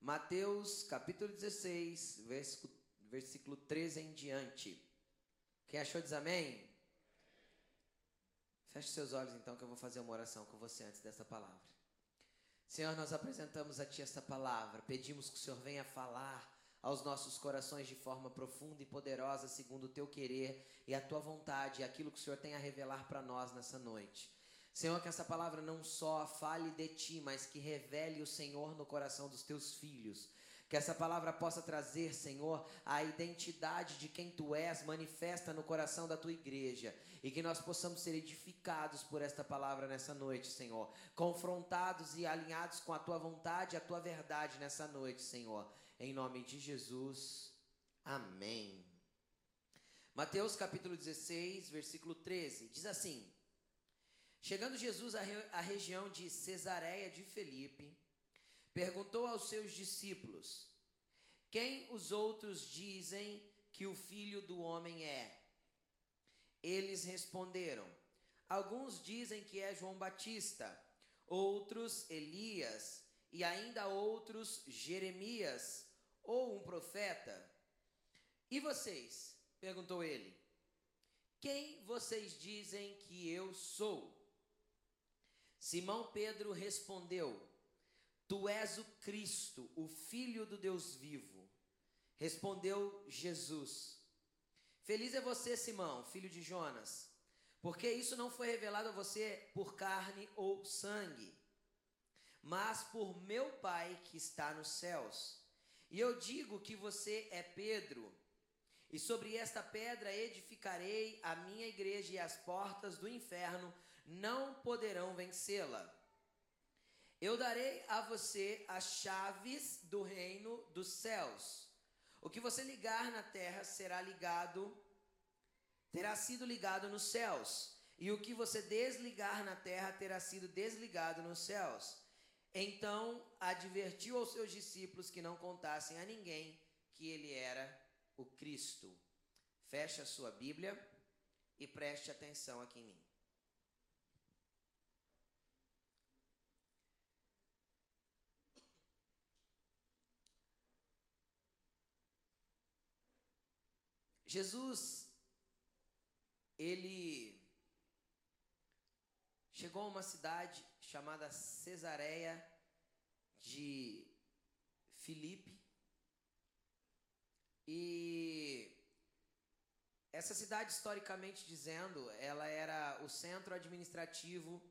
Mateus capítulo 16, versículo, versículo 13 em diante. Quem achou diz amém? Feche seus olhos então que eu vou fazer uma oração com você antes dessa palavra. Senhor, nós apresentamos a Ti esta palavra, pedimos que o Senhor venha falar aos nossos corações de forma profunda e poderosa, segundo o Teu querer e a Tua vontade, aquilo que o Senhor tem a revelar para nós nessa noite. Senhor, que essa palavra não só fale de Ti, mas que revele o Senhor no coração dos Teus filhos. Que essa palavra possa trazer, Senhor, a identidade de quem Tu és, manifesta no coração da Tua igreja e que nós possamos ser edificados por esta palavra nessa noite, Senhor. Confrontados e alinhados com a tua vontade e a tua verdade nessa noite, Senhor. Em nome de Jesus. Amém. Mateus capítulo 16, versículo 13, diz assim: Chegando Jesus à, re à região de Cesareia de Felipe, perguntou aos seus discípulos: Quem os outros dizem que o filho do homem é? Eles responderam: Alguns dizem que é João Batista, outros Elias, e ainda outros Jeremias ou um profeta. E vocês? perguntou ele. Quem vocês dizem que eu sou? Simão Pedro respondeu: Tu és o Cristo, o Filho do Deus vivo. Respondeu Jesus: Feliz é você, Simão, filho de Jonas, porque isso não foi revelado a você por carne ou sangue, mas por meu Pai que está nos céus. E eu digo que você é Pedro, e sobre esta pedra edificarei a minha igreja, e as portas do inferno não poderão vencê-la. Eu darei a você as chaves do reino dos céus. O que você ligar na terra será ligado, terá sido ligado nos céus, e o que você desligar na terra terá sido desligado nos céus. Então advertiu aos seus discípulos que não contassem a ninguém que ele era o Cristo. Feche a sua Bíblia e preste atenção aqui em mim. Jesus, ele chegou a uma cidade chamada Cesareia de Filipe. E essa cidade, historicamente dizendo, ela era o centro administrativo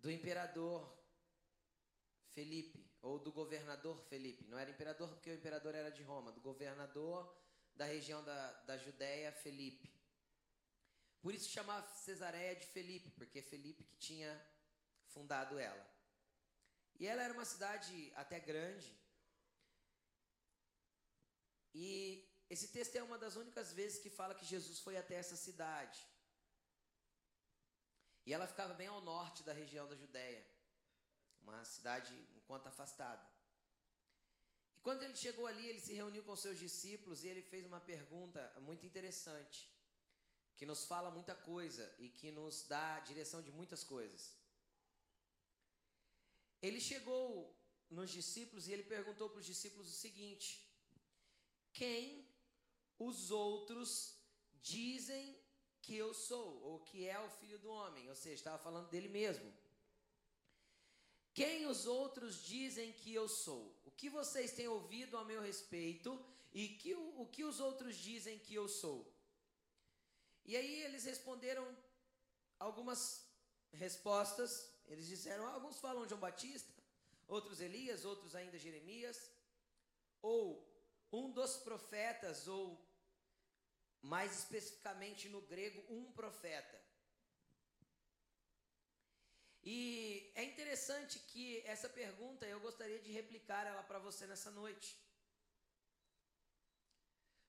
do imperador Felipe ou do governador Felipe. Não era imperador porque o imperador era de Roma, do governador da região da, da Judéia, Felipe. Por isso chamava Cesareia de Felipe, porque Felipe que tinha fundado ela. E ela era uma cidade até grande. E esse texto é uma das únicas vezes que fala que Jesus foi até essa cidade. E ela ficava bem ao norte da região da Judéia uma cidade um quanto afastada. E quando ele chegou ali, ele se reuniu com seus discípulos e ele fez uma pergunta muito interessante, que nos fala muita coisa e que nos dá a direção de muitas coisas. Ele chegou nos discípulos e ele perguntou para os discípulos o seguinte: Quem os outros dizem que eu sou, ou que é o filho do homem? Ou seja, estava falando dele mesmo. Quem os outros dizem que eu sou? O que vocês têm ouvido a meu respeito e que, o, o que os outros dizem que eu sou? E aí eles responderam algumas respostas. Eles disseram: alguns falam João Batista, outros Elias, outros ainda Jeremias, ou um dos profetas, ou mais especificamente no grego, um profeta. E é interessante que essa pergunta eu gostaria de replicar ela para você nessa noite.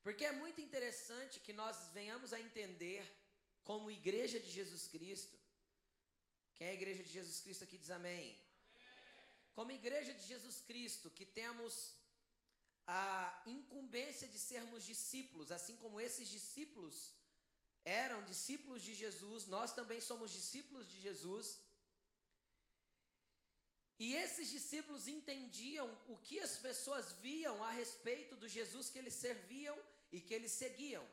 Porque é muito interessante que nós venhamos a entender, como igreja de Jesus Cristo, quem é a igreja de Jesus Cristo aqui diz amém. Como igreja de Jesus Cristo, que temos a incumbência de sermos discípulos, assim como esses discípulos eram discípulos de Jesus, nós também somos discípulos de Jesus. E esses discípulos entendiam o que as pessoas viam a respeito do Jesus que eles serviam e que eles seguiam.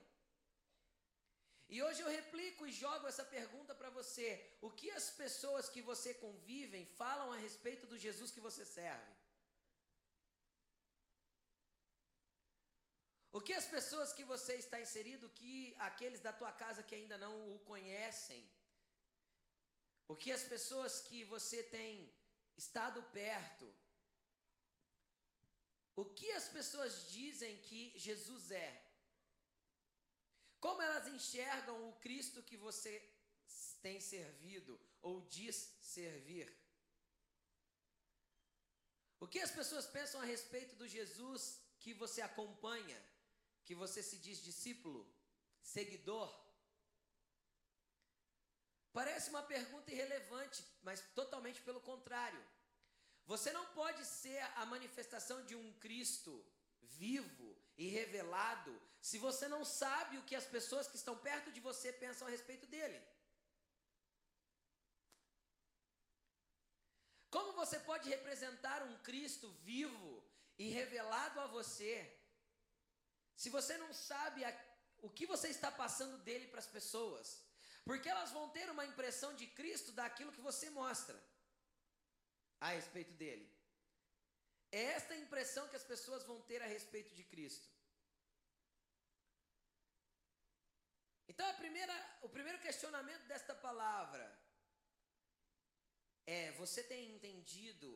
E hoje eu replico e jogo essa pergunta para você: o que as pessoas que você convivem falam a respeito do Jesus que você serve? O que as pessoas que você está inserido, que aqueles da tua casa que ainda não o conhecem, o que as pessoas que você tem estado perto, o que as pessoas dizem que Jesus é? Como elas enxergam o Cristo que você tem servido ou diz servir? O que as pessoas pensam a respeito do Jesus que você acompanha, que você se diz discípulo, seguidor? Parece uma pergunta irrelevante, mas totalmente pelo contrário. Você não pode ser a manifestação de um Cristo vivo e revelado se você não sabe o que as pessoas que estão perto de você pensam a respeito dele? Como você pode representar um Cristo vivo e revelado a você se você não sabe a, o que você está passando dele para as pessoas? Porque elas vão ter uma impressão de Cristo daquilo que você mostra a respeito dele. É esta impressão que as pessoas vão ter a respeito de Cristo. Então, primeira, o primeiro questionamento desta palavra é: você tem entendido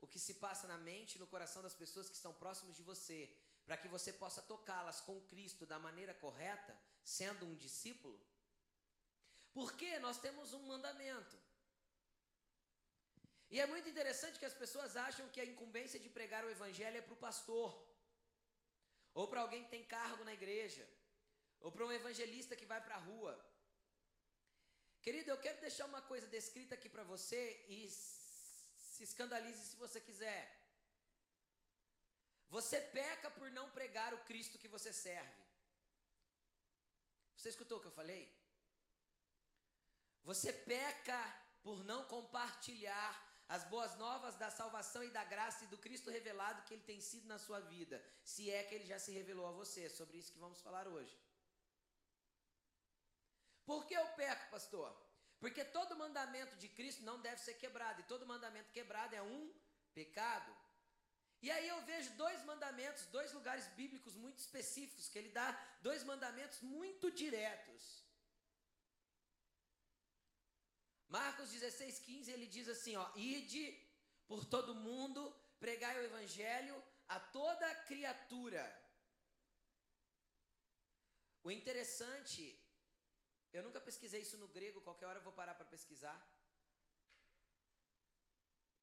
o que se passa na mente e no coração das pessoas que estão próximas de você, para que você possa tocá-las com Cristo da maneira correta, sendo um discípulo? Porque nós temos um mandamento. E é muito interessante que as pessoas acham que a incumbência de pregar o evangelho é para o pastor, ou para alguém que tem cargo na igreja ou para um evangelista que vai para a rua. Querido, eu quero deixar uma coisa descrita aqui para você e se escandalize se você quiser. Você peca por não pregar o Cristo que você serve. Você escutou o que eu falei? Você peca por não compartilhar as boas novas da salvação e da graça e do Cristo revelado que ele tem sido na sua vida, se é que ele já se revelou a você. É sobre isso que vamos falar hoje. Por que eu peco, pastor? Porque todo mandamento de Cristo não deve ser quebrado, e todo mandamento quebrado é um pecado. E aí eu vejo dois mandamentos, dois lugares bíblicos muito específicos, que ele dá dois mandamentos muito diretos. Marcos 16, 15, ele diz assim: ó, ide por todo mundo, pregai o evangelho a toda criatura. O interessante eu nunca pesquisei isso no grego, qualquer hora eu vou parar para pesquisar.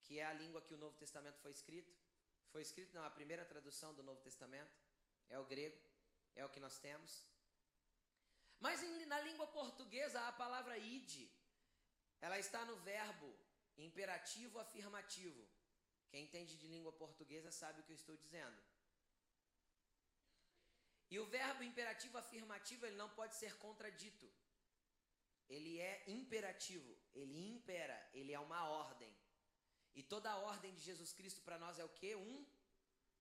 Que é a língua que o Novo Testamento foi escrito. Foi escrito, não, a primeira tradução do Novo Testamento é o grego, é o que nós temos. Mas em, na língua portuguesa, a palavra ide, ela está no verbo imperativo afirmativo. Quem entende de língua portuguesa sabe o que eu estou dizendo. E o verbo imperativo afirmativo, ele não pode ser contradito ele é imperativo, ele impera, ele é uma ordem. E toda a ordem de Jesus Cristo para nós é o que? Um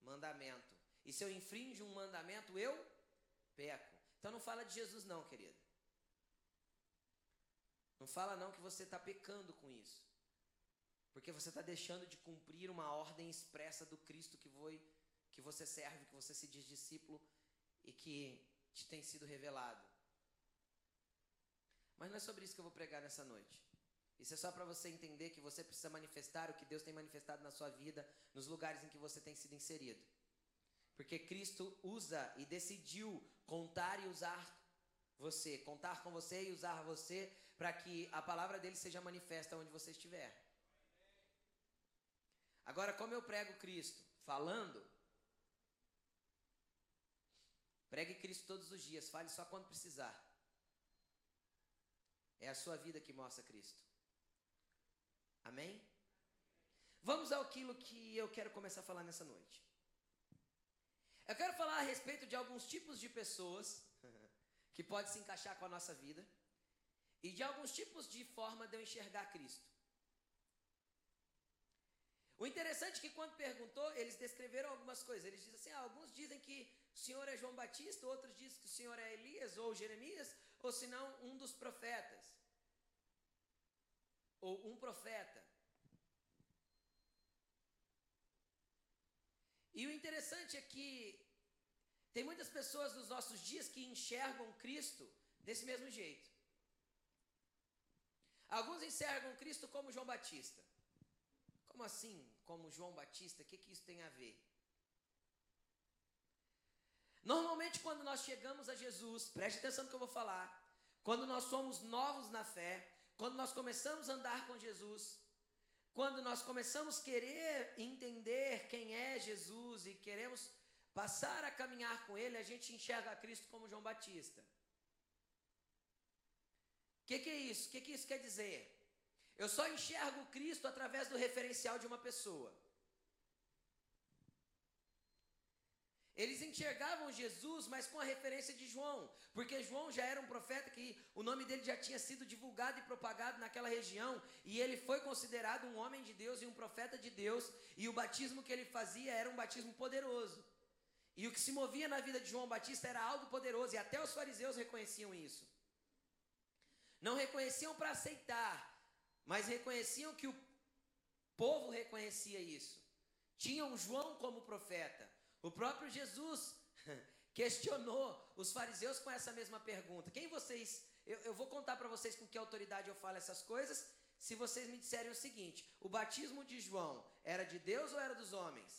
mandamento. E se eu infringo um mandamento, eu peco. Então não fala de Jesus não, querido. Não fala não que você está pecando com isso. Porque você está deixando de cumprir uma ordem expressa do Cristo que, foi, que você serve, que você se diz discípulo e que te tem sido revelado. Mas não é sobre isso que eu vou pregar nessa noite. Isso é só para você entender que você precisa manifestar o que Deus tem manifestado na sua vida, nos lugares em que você tem sido inserido. Porque Cristo usa e decidiu contar e usar você, contar com você e usar você para que a palavra dele seja manifesta onde você estiver. Agora, como eu prego Cristo? Falando. Pregue Cristo todos os dias, fale só quando precisar. É a sua vida que mostra Cristo. Amém? Vamos àquilo que eu quero começar a falar nessa noite. Eu quero falar a respeito de alguns tipos de pessoas que pode se encaixar com a nossa vida e de alguns tipos de forma de eu enxergar Cristo. O interessante é que quando perguntou, eles descreveram algumas coisas. Eles dizem assim: ah, alguns dizem que o Senhor é João Batista, outros dizem que o Senhor é Elias ou Jeremias, ou se não, um dos profetas. Ou um profeta. E o interessante é que tem muitas pessoas nos nossos dias que enxergam Cristo desse mesmo jeito. Alguns enxergam Cristo como João Batista. Como assim, como João Batista? O que, que isso tem a ver? Normalmente, quando nós chegamos a Jesus, preste atenção no que eu vou falar. Quando nós somos novos na fé, quando nós começamos a andar com Jesus, quando nós começamos a querer entender quem é Jesus e queremos passar a caminhar com Ele, a gente enxerga Cristo como João Batista. O que, que, é isso? O que, que isso quer dizer? Eu só enxergo Cristo através do referencial de uma pessoa. Eles enxergavam Jesus, mas com a referência de João, porque João já era um profeta que o nome dele já tinha sido divulgado e propagado naquela região, e ele foi considerado um homem de Deus e um profeta de Deus, e o batismo que ele fazia era um batismo poderoso. E o que se movia na vida de João Batista era algo poderoso, e até os fariseus reconheciam isso. Não reconheciam para aceitar, mas reconheciam que o povo reconhecia isso. Tinham João como profeta. O próprio Jesus questionou os fariseus com essa mesma pergunta. Quem vocês. Eu, eu vou contar para vocês com que autoridade eu falo essas coisas, se vocês me disserem o seguinte: o batismo de João era de Deus ou era dos homens?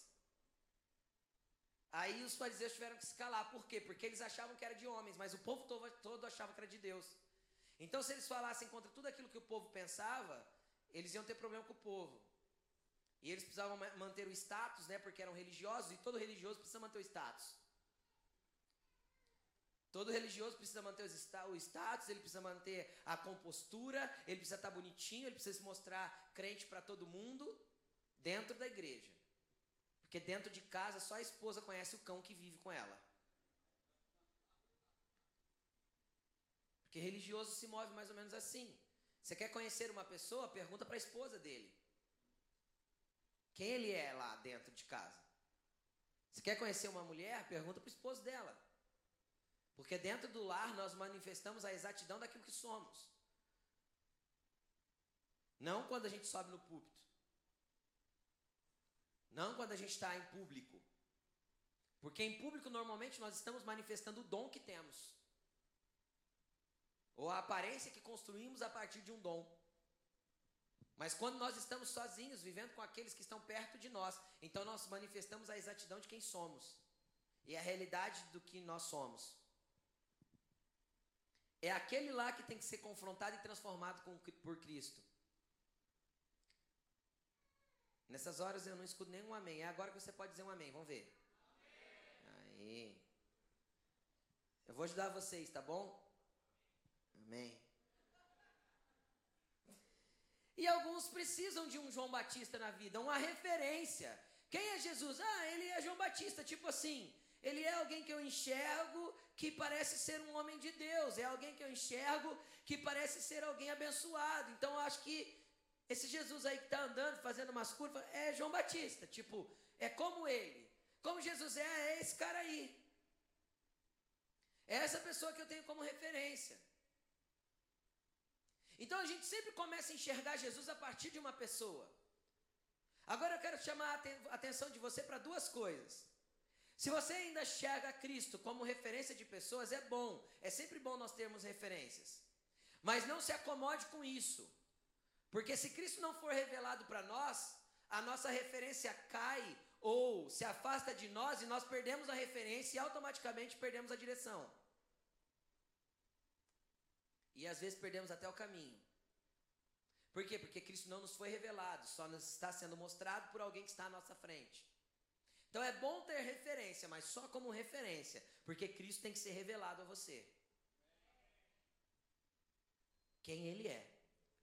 Aí os fariseus tiveram que se calar. Por quê? Porque eles achavam que era de homens, mas o povo todo, todo achava que era de Deus. Então, se eles falassem contra tudo aquilo que o povo pensava, eles iam ter problema com o povo. E eles precisavam manter o status, né? Porque eram religiosos e todo religioso precisa manter o status. Todo religioso precisa manter o status, ele precisa manter a compostura, ele precisa estar bonitinho, ele precisa se mostrar crente para todo mundo dentro da igreja. Porque dentro de casa só a esposa conhece o cão que vive com ela. Porque religioso se move mais ou menos assim. Você quer conhecer uma pessoa? Pergunta para a esposa dele. Quem ele é lá dentro de casa. Você quer conhecer uma mulher? Pergunta para o esposo dela. Porque dentro do lar nós manifestamos a exatidão daquilo que somos. Não quando a gente sobe no púlpito. Não quando a gente está em público. Porque em público normalmente nós estamos manifestando o dom que temos. Ou a aparência que construímos a partir de um dom. Mas quando nós estamos sozinhos, vivendo com aqueles que estão perto de nós, então nós manifestamos a exatidão de quem somos e a realidade do que nós somos. É aquele lá que tem que ser confrontado e transformado com, por Cristo. Nessas horas eu não escuto nenhum amém. É agora que você pode dizer um amém. Vamos ver. Amém. Aí. Eu vou ajudar vocês, tá bom? Amém. E alguns precisam de um João Batista na vida, uma referência. Quem é Jesus? Ah, ele é João Batista, tipo assim. Ele é alguém que eu enxergo que parece ser um homem de Deus, é alguém que eu enxergo que parece ser alguém abençoado. Então eu acho que esse Jesus aí que está andando, fazendo umas curvas, é João Batista. Tipo, é como ele. Como Jesus é, é esse cara aí. É essa pessoa que eu tenho como referência. Então a gente sempre começa a enxergar Jesus a partir de uma pessoa. Agora eu quero chamar a atenção de você para duas coisas. Se você ainda enxerga Cristo como referência de pessoas, é bom. É sempre bom nós termos referências. Mas não se acomode com isso. Porque se Cristo não for revelado para nós, a nossa referência cai ou se afasta de nós e nós perdemos a referência e automaticamente perdemos a direção. E às vezes perdemos até o caminho. Por quê? Porque Cristo não nos foi revelado, só nos está sendo mostrado por alguém que está à nossa frente. Então é bom ter referência, mas só como referência, porque Cristo tem que ser revelado a você. Quem Ele é.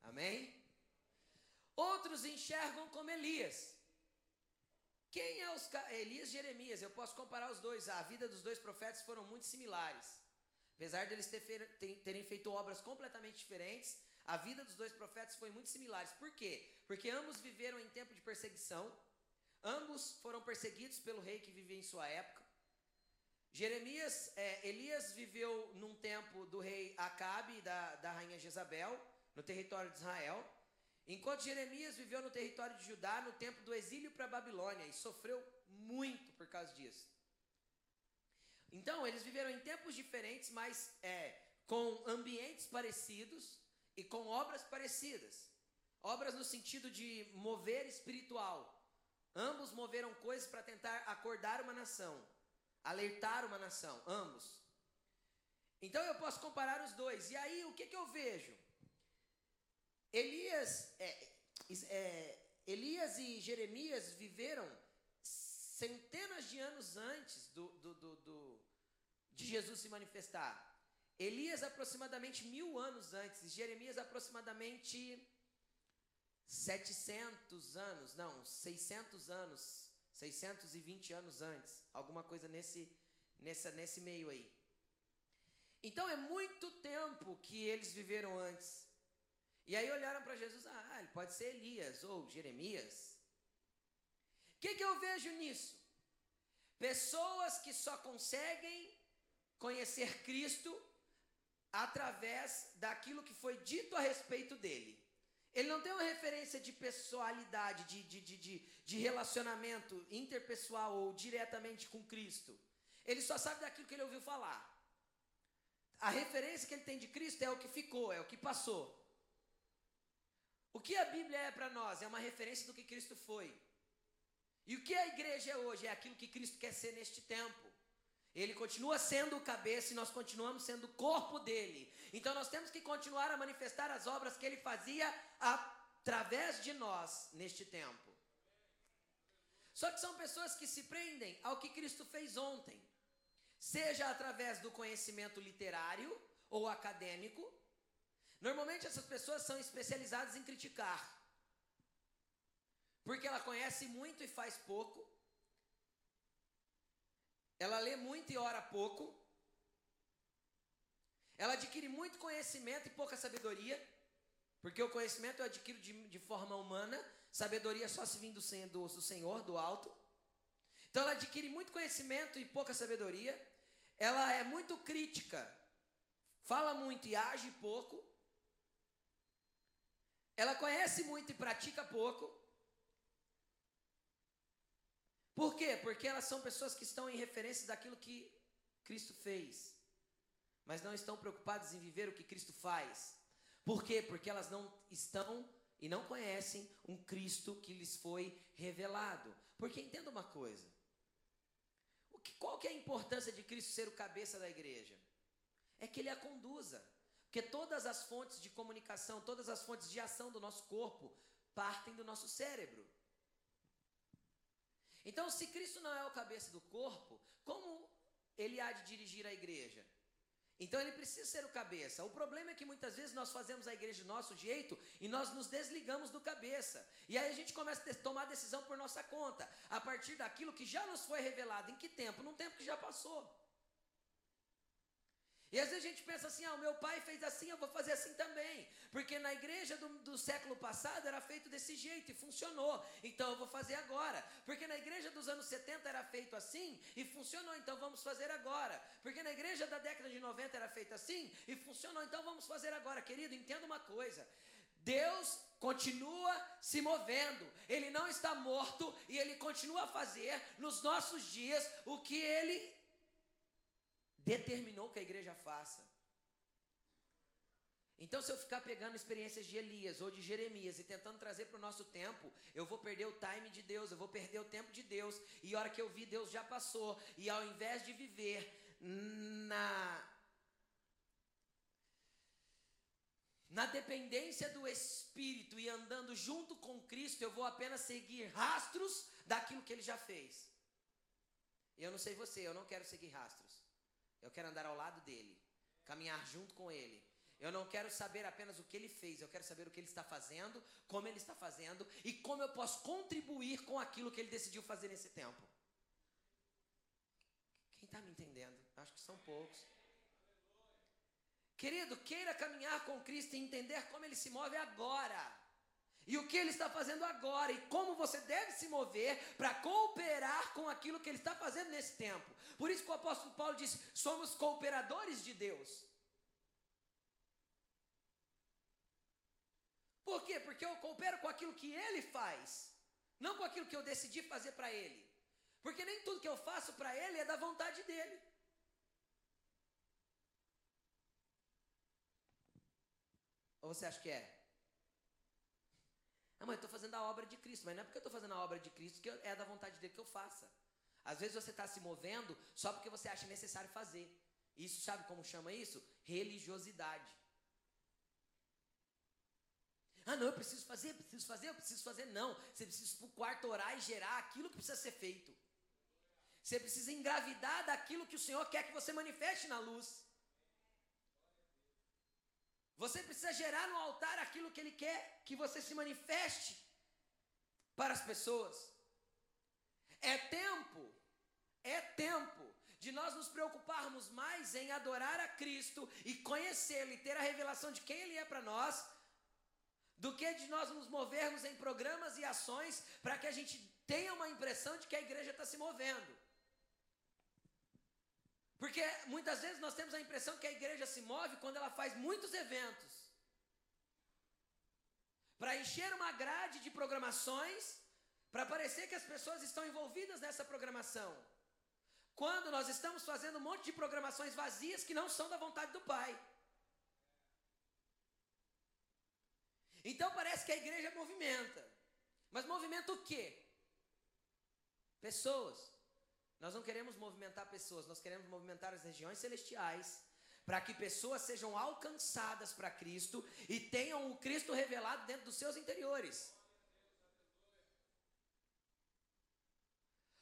Amém? Outros enxergam como Elias. Quem é os Elias e Jeremias? Eu posso comparar os dois. A vida dos dois profetas foram muito similares. Apesar deles terem feito obras completamente diferentes, a vida dos dois profetas foi muito similares. Por quê? Porque ambos viveram em tempo de perseguição, ambos foram perseguidos pelo rei que vivia em sua época. Jeremias, é, Elias viveu num tempo do rei Acabe e da, da rainha Jezabel, no território de Israel, enquanto Jeremias viveu no território de Judá no tempo do exílio para Babilônia e sofreu muito por causa disso. Então, eles viveram em tempos diferentes, mas é, com ambientes parecidos e com obras parecidas. Obras no sentido de mover espiritual. Ambos moveram coisas para tentar acordar uma nação, alertar uma nação, ambos. Então eu posso comparar os dois. E aí, o que, que eu vejo? Elias, é, é, Elias e Jeremias viveram centenas de anos antes do, do, do, do, de Jesus se manifestar. Elias aproximadamente mil anos antes, Jeremias aproximadamente 700 anos, não, 600 anos, 620 anos antes, alguma coisa nesse, nessa, nesse meio aí. Então é muito tempo que eles viveram antes. E aí olharam para Jesus, ah, ele pode ser Elias ou Jeremias. Que, que eu vejo nisso? Pessoas que só conseguem conhecer Cristo através daquilo que foi dito a respeito dele. Ele não tem uma referência de pessoalidade, de, de, de, de, relacionamento interpessoal ou diretamente com Cristo. Ele só sabe daquilo que ele ouviu falar. A referência que ele tem de Cristo é o que ficou, é o que passou. O que a Bíblia é para nós? É uma referência do que Cristo foi. E o que a igreja é hoje? É aquilo que Cristo quer ser neste tempo. Ele continua sendo o cabeça e nós continuamos sendo o corpo dele. Então nós temos que continuar a manifestar as obras que ele fazia através de nós neste tempo. Só que são pessoas que se prendem ao que Cristo fez ontem, seja através do conhecimento literário ou acadêmico. Normalmente essas pessoas são especializadas em criticar, porque ela conhece muito e faz pouco ela lê muito e ora pouco. Ela adquire muito conhecimento e pouca sabedoria. Porque o conhecimento eu adquiro de, de forma humana, sabedoria só se vindo do, do Senhor, do alto. Então ela adquire muito conhecimento e pouca sabedoria. Ela é muito crítica, fala muito e age pouco. Ela conhece muito e pratica pouco. Por quê? Porque elas são pessoas que estão em referência daquilo que Cristo fez, mas não estão preocupadas em viver o que Cristo faz. Por quê? Porque elas não estão e não conhecem um Cristo que lhes foi revelado. Porque entenda uma coisa: o que, qual que é a importância de Cristo ser o cabeça da igreja? É que ele a conduza. Porque todas as fontes de comunicação, todas as fontes de ação do nosso corpo partem do nosso cérebro. Então, se Cristo não é o cabeça do corpo, como ele há de dirigir a igreja? Então ele precisa ser o cabeça. O problema é que muitas vezes nós fazemos a igreja do nosso jeito e nós nos desligamos do cabeça. E aí a gente começa a tomar decisão por nossa conta, a partir daquilo que já nos foi revelado. Em que tempo? Num tempo que já passou. E às vezes a gente pensa assim: ah, o meu pai fez assim, eu vou fazer assim também. Porque na igreja do, do, século passado era feito desse jeito e funcionou, então eu vou fazer agora. Porque na igreja dos anos 70 era feito assim e funcionou, então vamos fazer agora. Porque na igreja da década de 90 era feito assim e funcionou, então vamos fazer agora. Querido, entenda uma coisa: Deus continua se movendo, Ele não está morto e Ele continua a fazer nos nossos dias o que Ele determinou que a igreja faça. Então, se eu ficar pegando experiências de Elias ou de Jeremias e tentando trazer para o nosso tempo, eu vou perder o time de Deus, eu vou perder o tempo de Deus, e a hora que eu vi, Deus já passou, e ao invés de viver na. Na dependência do Espírito e andando junto com Cristo, eu vou apenas seguir rastros daquilo que ele já fez. Eu não sei você, eu não quero seguir rastros. Eu quero andar ao lado dele, caminhar junto com ele. Eu não quero saber apenas o que ele fez, eu quero saber o que ele está fazendo, como ele está fazendo e como eu posso contribuir com aquilo que ele decidiu fazer nesse tempo. Quem está me entendendo? Acho que são poucos. Querido, queira caminhar com Cristo e entender como ele se move agora. E o que ele está fazendo agora e como você deve se mover para cooperar com aquilo que ele está fazendo nesse tempo. Por isso que o apóstolo Paulo disse: somos cooperadores de Deus. Por quê? Porque eu coopero com aquilo que ele faz, não com aquilo que eu decidi fazer para ele. Porque nem tudo que eu faço para ele é da vontade dele. Ou você acha que é? Ah, mas eu estou fazendo a obra de Cristo. Mas não é porque eu estou fazendo a obra de Cristo que é da vontade dele que eu faça. Às vezes você está se movendo só porque você acha necessário fazer. Isso sabe como chama isso? Religiosidade. Ah, não, eu preciso fazer, eu preciso fazer, eu preciso fazer. Não, você precisa para o quarto orar e gerar aquilo que precisa ser feito. Você precisa engravidar daquilo que o Senhor quer que você manifeste na luz. Você precisa gerar no altar aquilo que Ele quer que você se manifeste para as pessoas. É tempo, é tempo de nós nos preocuparmos mais em adorar a Cristo e conhecê-lo e ter a revelação de quem Ele é para nós, do que de nós nos movermos em programas e ações para que a gente tenha uma impressão de que a igreja está se movendo. Porque muitas vezes nós temos a impressão que a igreja se move quando ela faz muitos eventos. Para encher uma grade de programações, para parecer que as pessoas estão envolvidas nessa programação. Quando nós estamos fazendo um monte de programações vazias que não são da vontade do Pai. Então parece que a igreja movimenta. Mas movimenta o quê? Pessoas. Nós não queremos movimentar pessoas, nós queremos movimentar as regiões celestiais para que pessoas sejam alcançadas para Cristo e tenham o Cristo revelado dentro dos seus interiores.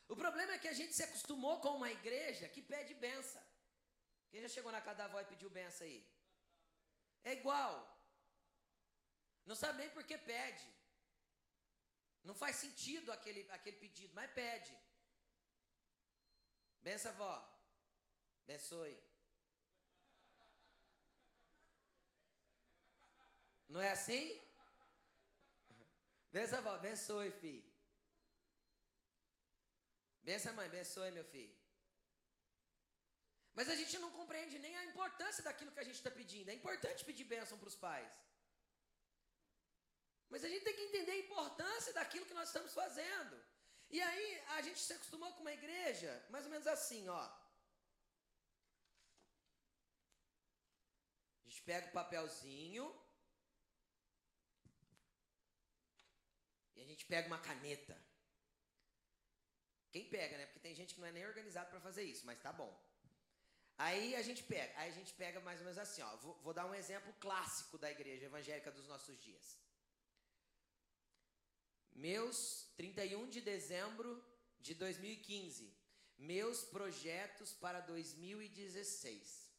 O problema é que a gente se acostumou com uma igreja que pede benção. Quem já chegou na casa da avó e pediu benção aí? É igual. Não sabe nem por que pede. Não faz sentido aquele, aquele pedido, mas pede. Bença, vó. Abençoe. Não é assim? Bença, vó. Abençoe, filho. Bença, mãe. Abençoe, meu filho. Mas a gente não compreende nem a importância daquilo que a gente está pedindo. É importante pedir bênção para os pais. Mas a gente tem que entender a importância daquilo que nós estamos fazendo. E aí a gente se acostumou com uma igreja, mais ou menos assim, ó. A gente pega o papelzinho e a gente pega uma caneta. Quem pega, né? Porque tem gente que não é nem organizado para fazer isso, mas tá bom. Aí a gente pega, aí a gente pega mais ou menos assim, ó. Vou, vou dar um exemplo clássico da igreja evangélica dos nossos dias. Meus 31 de dezembro de 2015. Meus projetos para 2016.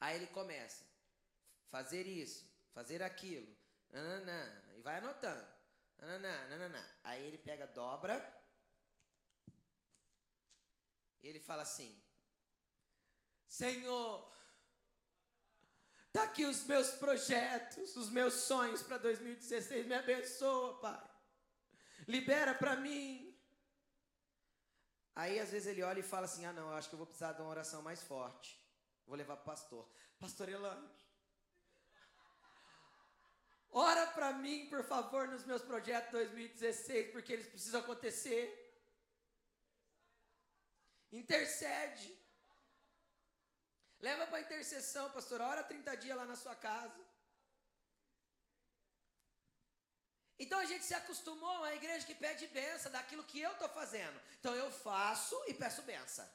Aí ele começa. Fazer isso, fazer aquilo. Nananã, e vai anotando. Nananã, nananã. Aí ele pega, dobra. E ele fala assim: Senhor, tá aqui os meus projetos, os meus sonhos para 2016. Me abençoa, Pai libera para mim. Aí às vezes ele olha e fala assim: ah, não, eu acho que eu vou precisar de uma oração mais forte. Vou levar para o pastor. Pastor Elange, ora para mim, por favor, nos meus projetos 2016, porque eles precisam acontecer. Intercede. Leva para intercessão, pastor. Ora 30 dias lá na sua casa. Então a gente se acostumou a uma igreja que pede benção daquilo que eu estou fazendo. Então eu faço e peço benção.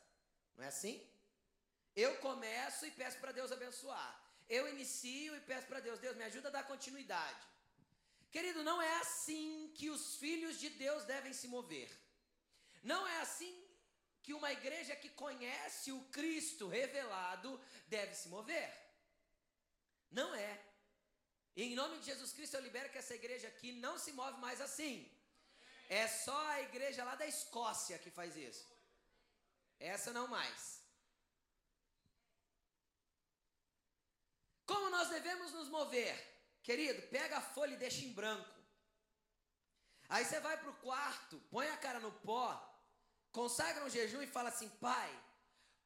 Não é assim? Eu começo e peço para Deus abençoar. Eu inicio e peço para Deus, Deus me ajuda a dar continuidade. Querido, não é assim que os filhos de Deus devem se mover. Não é assim que uma igreja que conhece o Cristo revelado deve se mover. Não é. Em nome de Jesus Cristo eu libero que essa igreja aqui não se move mais assim. É só a igreja lá da Escócia que faz isso. Essa não mais. Como nós devemos nos mover? Querido, pega a folha e deixa em branco. Aí você vai para o quarto, põe a cara no pó, consagra um jejum e fala assim: Pai,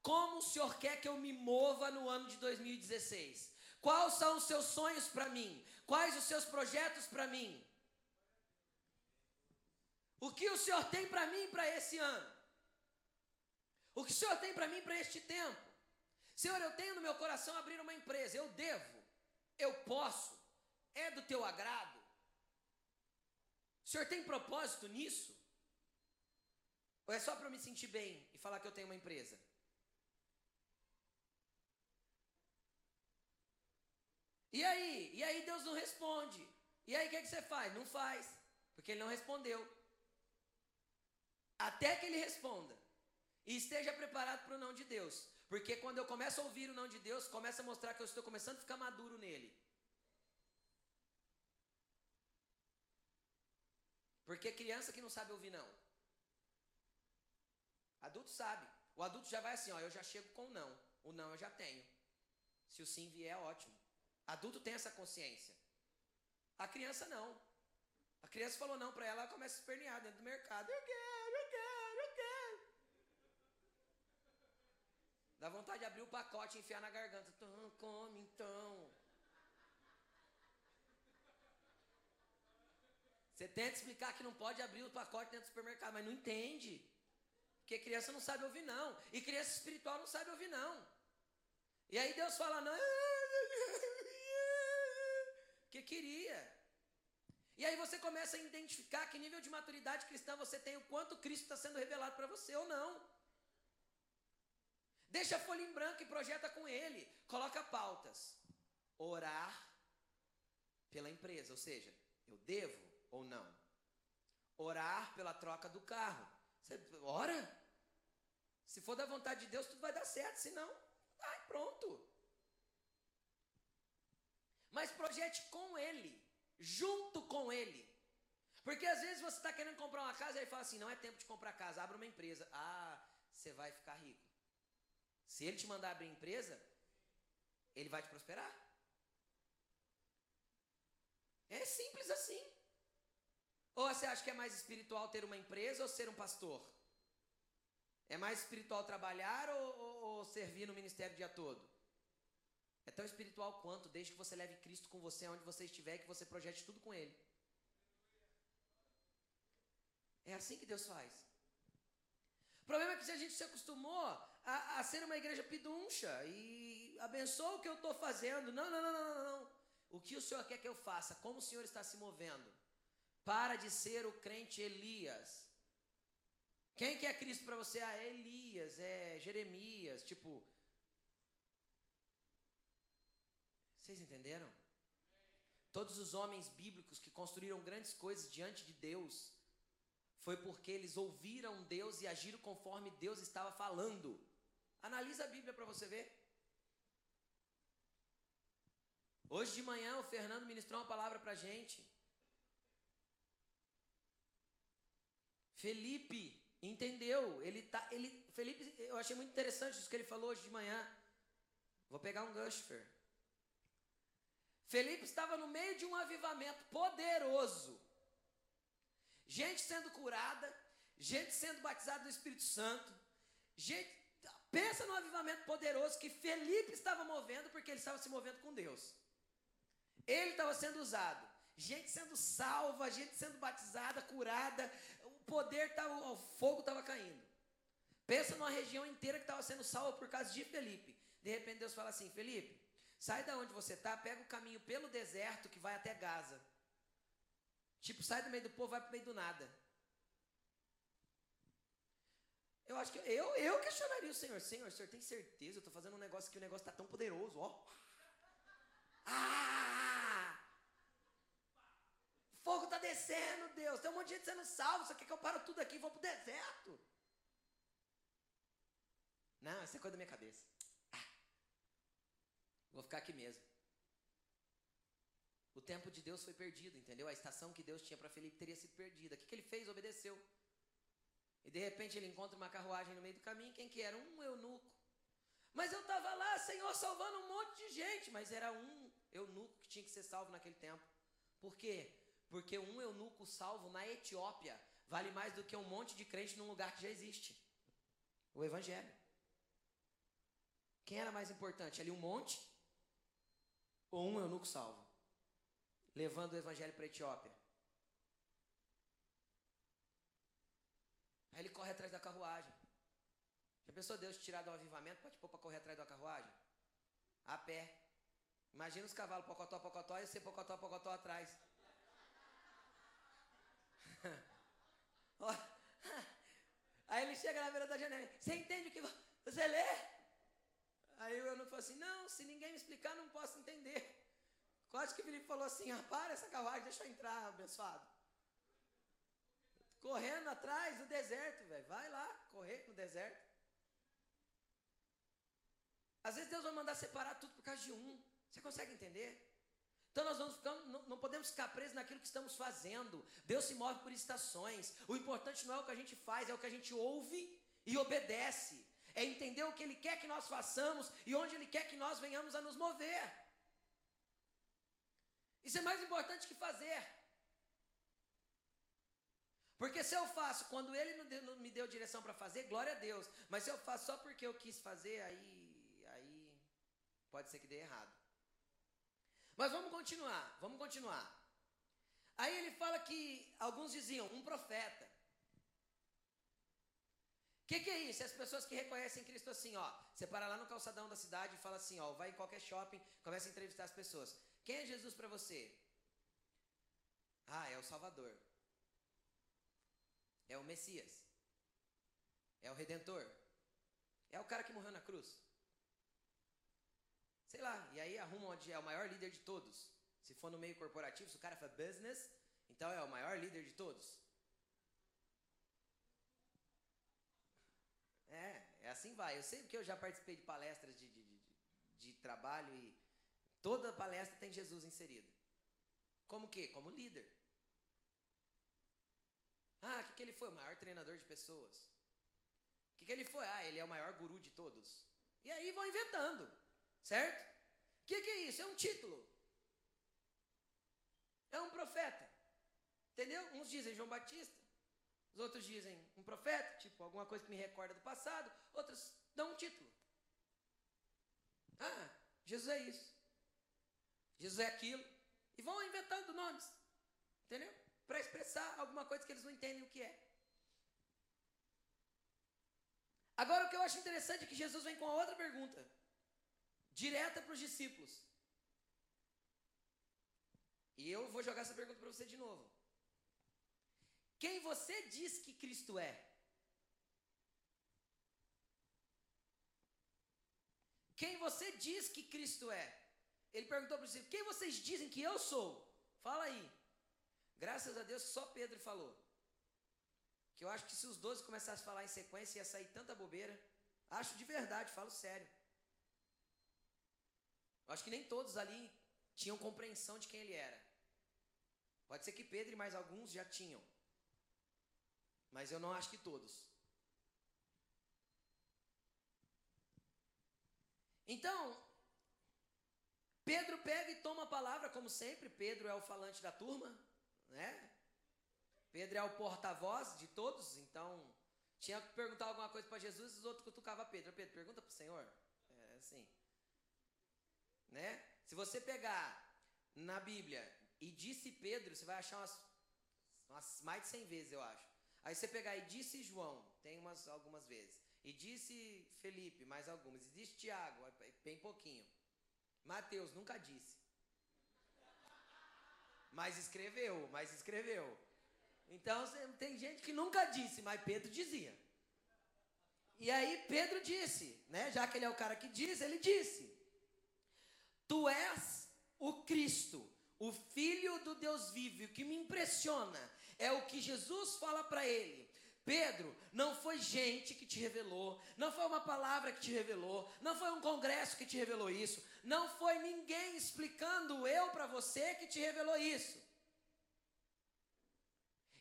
como o Senhor quer que eu me mova no ano de 2016? Quais são os seus sonhos para mim? Quais os seus projetos para mim? O que o Senhor tem para mim para esse ano? O que o Senhor tem para mim para este tempo? Senhor, eu tenho no meu coração abrir uma empresa, eu devo, eu posso, é do teu agrado. O Senhor tem propósito nisso? Ou é só para eu me sentir bem e falar que eu tenho uma empresa? E aí? E aí Deus não responde. E aí o que, é que você faz? Não faz. Porque ele não respondeu. Até que ele responda. E esteja preparado para o não de Deus. Porque quando eu começo a ouvir o não de Deus, começa a mostrar que eu estou começando a ficar maduro nele. Porque criança que não sabe ouvir não. Adulto sabe. O adulto já vai assim, ó, eu já chego com o não. O não eu já tenho. Se o sim vier, ótimo. Adulto tem essa consciência. A criança não. A criança falou não para ela, ela começa a espernear dentro do mercado. Eu quero, eu quero, eu quero. Dá vontade de abrir o pacote e enfiar na garganta. Então, come então. Você tenta explicar que não pode abrir o pacote dentro do supermercado, mas não entende. Porque criança não sabe ouvir, não. E criança espiritual não sabe ouvir, não. E aí Deus fala, não, queria. E aí você começa a identificar que nível de maturidade cristã você tem, o quanto Cristo está sendo revelado para você ou não. Deixa a folha em branco e projeta com ele. Coloca pautas. Orar pela empresa, ou seja, eu devo ou não. Orar pela troca do carro. Você ora? Se for da vontade de Deus, tudo vai dar certo. Se não, ai, pronto. Mas projete com Ele, junto com Ele. Porque às vezes você está querendo comprar uma casa e ele fala assim: não é tempo de comprar casa, abra uma empresa. Ah, você vai ficar rico. Se ele te mandar abrir empresa, ele vai te prosperar. É simples assim. Ou você acha que é mais espiritual ter uma empresa ou ser um pastor? É mais espiritual trabalhar ou, ou, ou servir no ministério o dia todo? É tão espiritual quanto, desde que você leve Cristo com você aonde você estiver que você projete tudo com Ele. É assim que Deus faz. O problema é que se a gente se acostumou a, a ser uma igreja piduncha e abençoa o que eu estou fazendo. Não, não, não, não, não, não. O que o Senhor quer que eu faça? Como o Senhor está se movendo? Para de ser o crente Elias. Quem que é Cristo para você? Ah, é Elias, é Jeremias, tipo, Vocês entenderam? Todos os homens bíblicos que construíram grandes coisas diante de Deus foi porque eles ouviram Deus e agiram conforme Deus estava falando. Analisa a Bíblia para você ver. Hoje de manhã o Fernando ministrou uma palavra para gente. Felipe entendeu, ele tá, ele, Felipe, eu achei muito interessante isso que ele falou hoje de manhã. Vou pegar um Fer. Felipe estava no meio de um avivamento poderoso. Gente sendo curada, gente sendo batizada no Espírito Santo. Gente, pensa no avivamento poderoso que Felipe estava movendo, porque ele estava se movendo com Deus. Ele estava sendo usado. Gente sendo salva, gente sendo batizada, curada. O poder estava, o fogo estava caindo. Pensa numa região inteira que estava sendo salva por causa de Felipe. De repente Deus fala assim: Felipe, Sai da onde você está, pega o caminho pelo deserto que vai até Gaza. Tipo, sai do meio do povo, vai para meio do nada. Eu acho que eu, eu questionaria o Senhor. Senhor, o Senhor tem certeza? Eu estou fazendo um negócio que o negócio está tão poderoso, ó. Ah! Fogo está descendo, Deus. Tem um monte de gente sendo salvo. Você quer que eu paro tudo aqui e vou para o deserto? Não, isso é coisa da minha cabeça. Vou ficar aqui mesmo. O tempo de Deus foi perdido, entendeu? A estação que Deus tinha para Felipe teria sido perdida. O que, que ele fez? Obedeceu. E de repente ele encontra uma carruagem no meio do caminho. Quem que era? Um eunuco. Mas eu estava lá, Senhor, salvando um monte de gente, mas era um eunuco que tinha que ser salvo naquele tempo. Por quê? Porque um eunuco salvo na Etiópia vale mais do que um monte de crente num lugar que já existe. O Evangelho. Quem era mais importante? Ali um monte ou um eunuco salvo? Levando o Evangelho para a Etiópia. Aí ele corre atrás da carruagem. Já pensou Deus tirar do avivamento para te pôr para correr atrás da carruagem? A pé. Imagina os cavalos pocotó, pocotó e você pocotó, pocotó atrás. Aí ele chega na beira da janela. Você entende o que você lê? Aí eu não falou assim: Não, se ninguém me explicar, não posso entender. Quase que o Felipe falou assim: ah, Para essa carruagem, deixa eu entrar, abençoado. Correndo atrás do deserto, velho. Vai lá, correr no deserto. Às vezes Deus vai mandar separar tudo por causa de um. Você consegue entender? Então nós vamos não, não, podemos ficar presos naquilo que estamos fazendo. Deus se move por estações. O importante não é o que a gente faz, é o que a gente ouve e obedece. É entender o que Ele quer que nós façamos e onde Ele quer que nós venhamos a nos mover. Isso é mais importante que fazer. Porque se eu faço quando Ele não me deu direção para fazer, glória a Deus. Mas se eu faço só porque eu quis fazer, aí, aí pode ser que dê errado. Mas vamos continuar, vamos continuar. Aí ele fala que alguns diziam, um profeta. Que, que, é isso? As pessoas que reconhecem Cristo assim, ó. Você para lá no calçadão da cidade e fala assim, ó. Vai em qualquer shopping, começa a entrevistar as pessoas. Quem é Jesus para você? Ah, é o Salvador. É o Messias. É o Redentor. É o cara que morreu na cruz. Sei lá, e aí arruma onde é o maior líder de todos. Se for no meio corporativo, se o cara faz business, então é o maior líder de todos. É, assim vai. Eu sei porque eu já participei de palestras de, de, de, de trabalho e toda palestra tem Jesus inserido. Como que? Como líder. Ah, o que, que ele foi? O maior treinador de pessoas. O que, que ele foi? Ah, ele é o maior guru de todos. E aí vão inventando. Certo? O que, que é isso? É um título. É um profeta. Entendeu? Uns dizem João Batista, os outros dizem um profeta, tipo alguma coisa que me recorda do passado, outros dão um título. Ah, Jesus é isso. Jesus é aquilo. E vão inventando nomes. Entendeu? Para expressar alguma coisa que eles não entendem o que é. Agora o que eu acho interessante é que Jesus vem com a outra pergunta direta para os discípulos. E eu vou jogar essa pergunta para você de novo. Quem você diz que Cristo é? Quem você diz que Cristo é? Ele perguntou para os discípulos: Quem vocês dizem que eu sou? Fala aí. Graças a Deus só Pedro falou. Que eu acho que se os doze começassem a falar em sequência ia sair tanta bobeira. Acho de verdade, falo sério. Eu acho que nem todos ali tinham compreensão de quem ele era. Pode ser que Pedro e mais alguns já tinham. Mas eu não acho que todos. Então, Pedro pega e toma a palavra, como sempre. Pedro é o falante da turma, né? Pedro é o porta-voz de todos, então tinha que perguntar alguma coisa para Jesus, os outros cutucavam Pedro. Pedro, pergunta para o Senhor. É assim. Né? Se você pegar na Bíblia e disse Pedro, você vai achar umas, umas mais de 100 vezes, eu acho. Aí você pegar e disse João, tem umas algumas vezes. E disse Felipe, mais algumas. E disse Tiago, bem pouquinho. Mateus nunca disse. Mas escreveu, mas escreveu. Então tem gente que nunca disse, mas Pedro dizia. E aí Pedro disse, né? Já que ele é o cara que diz, ele disse. Tu és o Cristo, o Filho do Deus vivo. O que me impressiona é o que Jesus fala para ele. Pedro, não foi gente que te revelou, não foi uma palavra que te revelou, não foi um congresso que te revelou isso, não foi ninguém explicando eu para você que te revelou isso.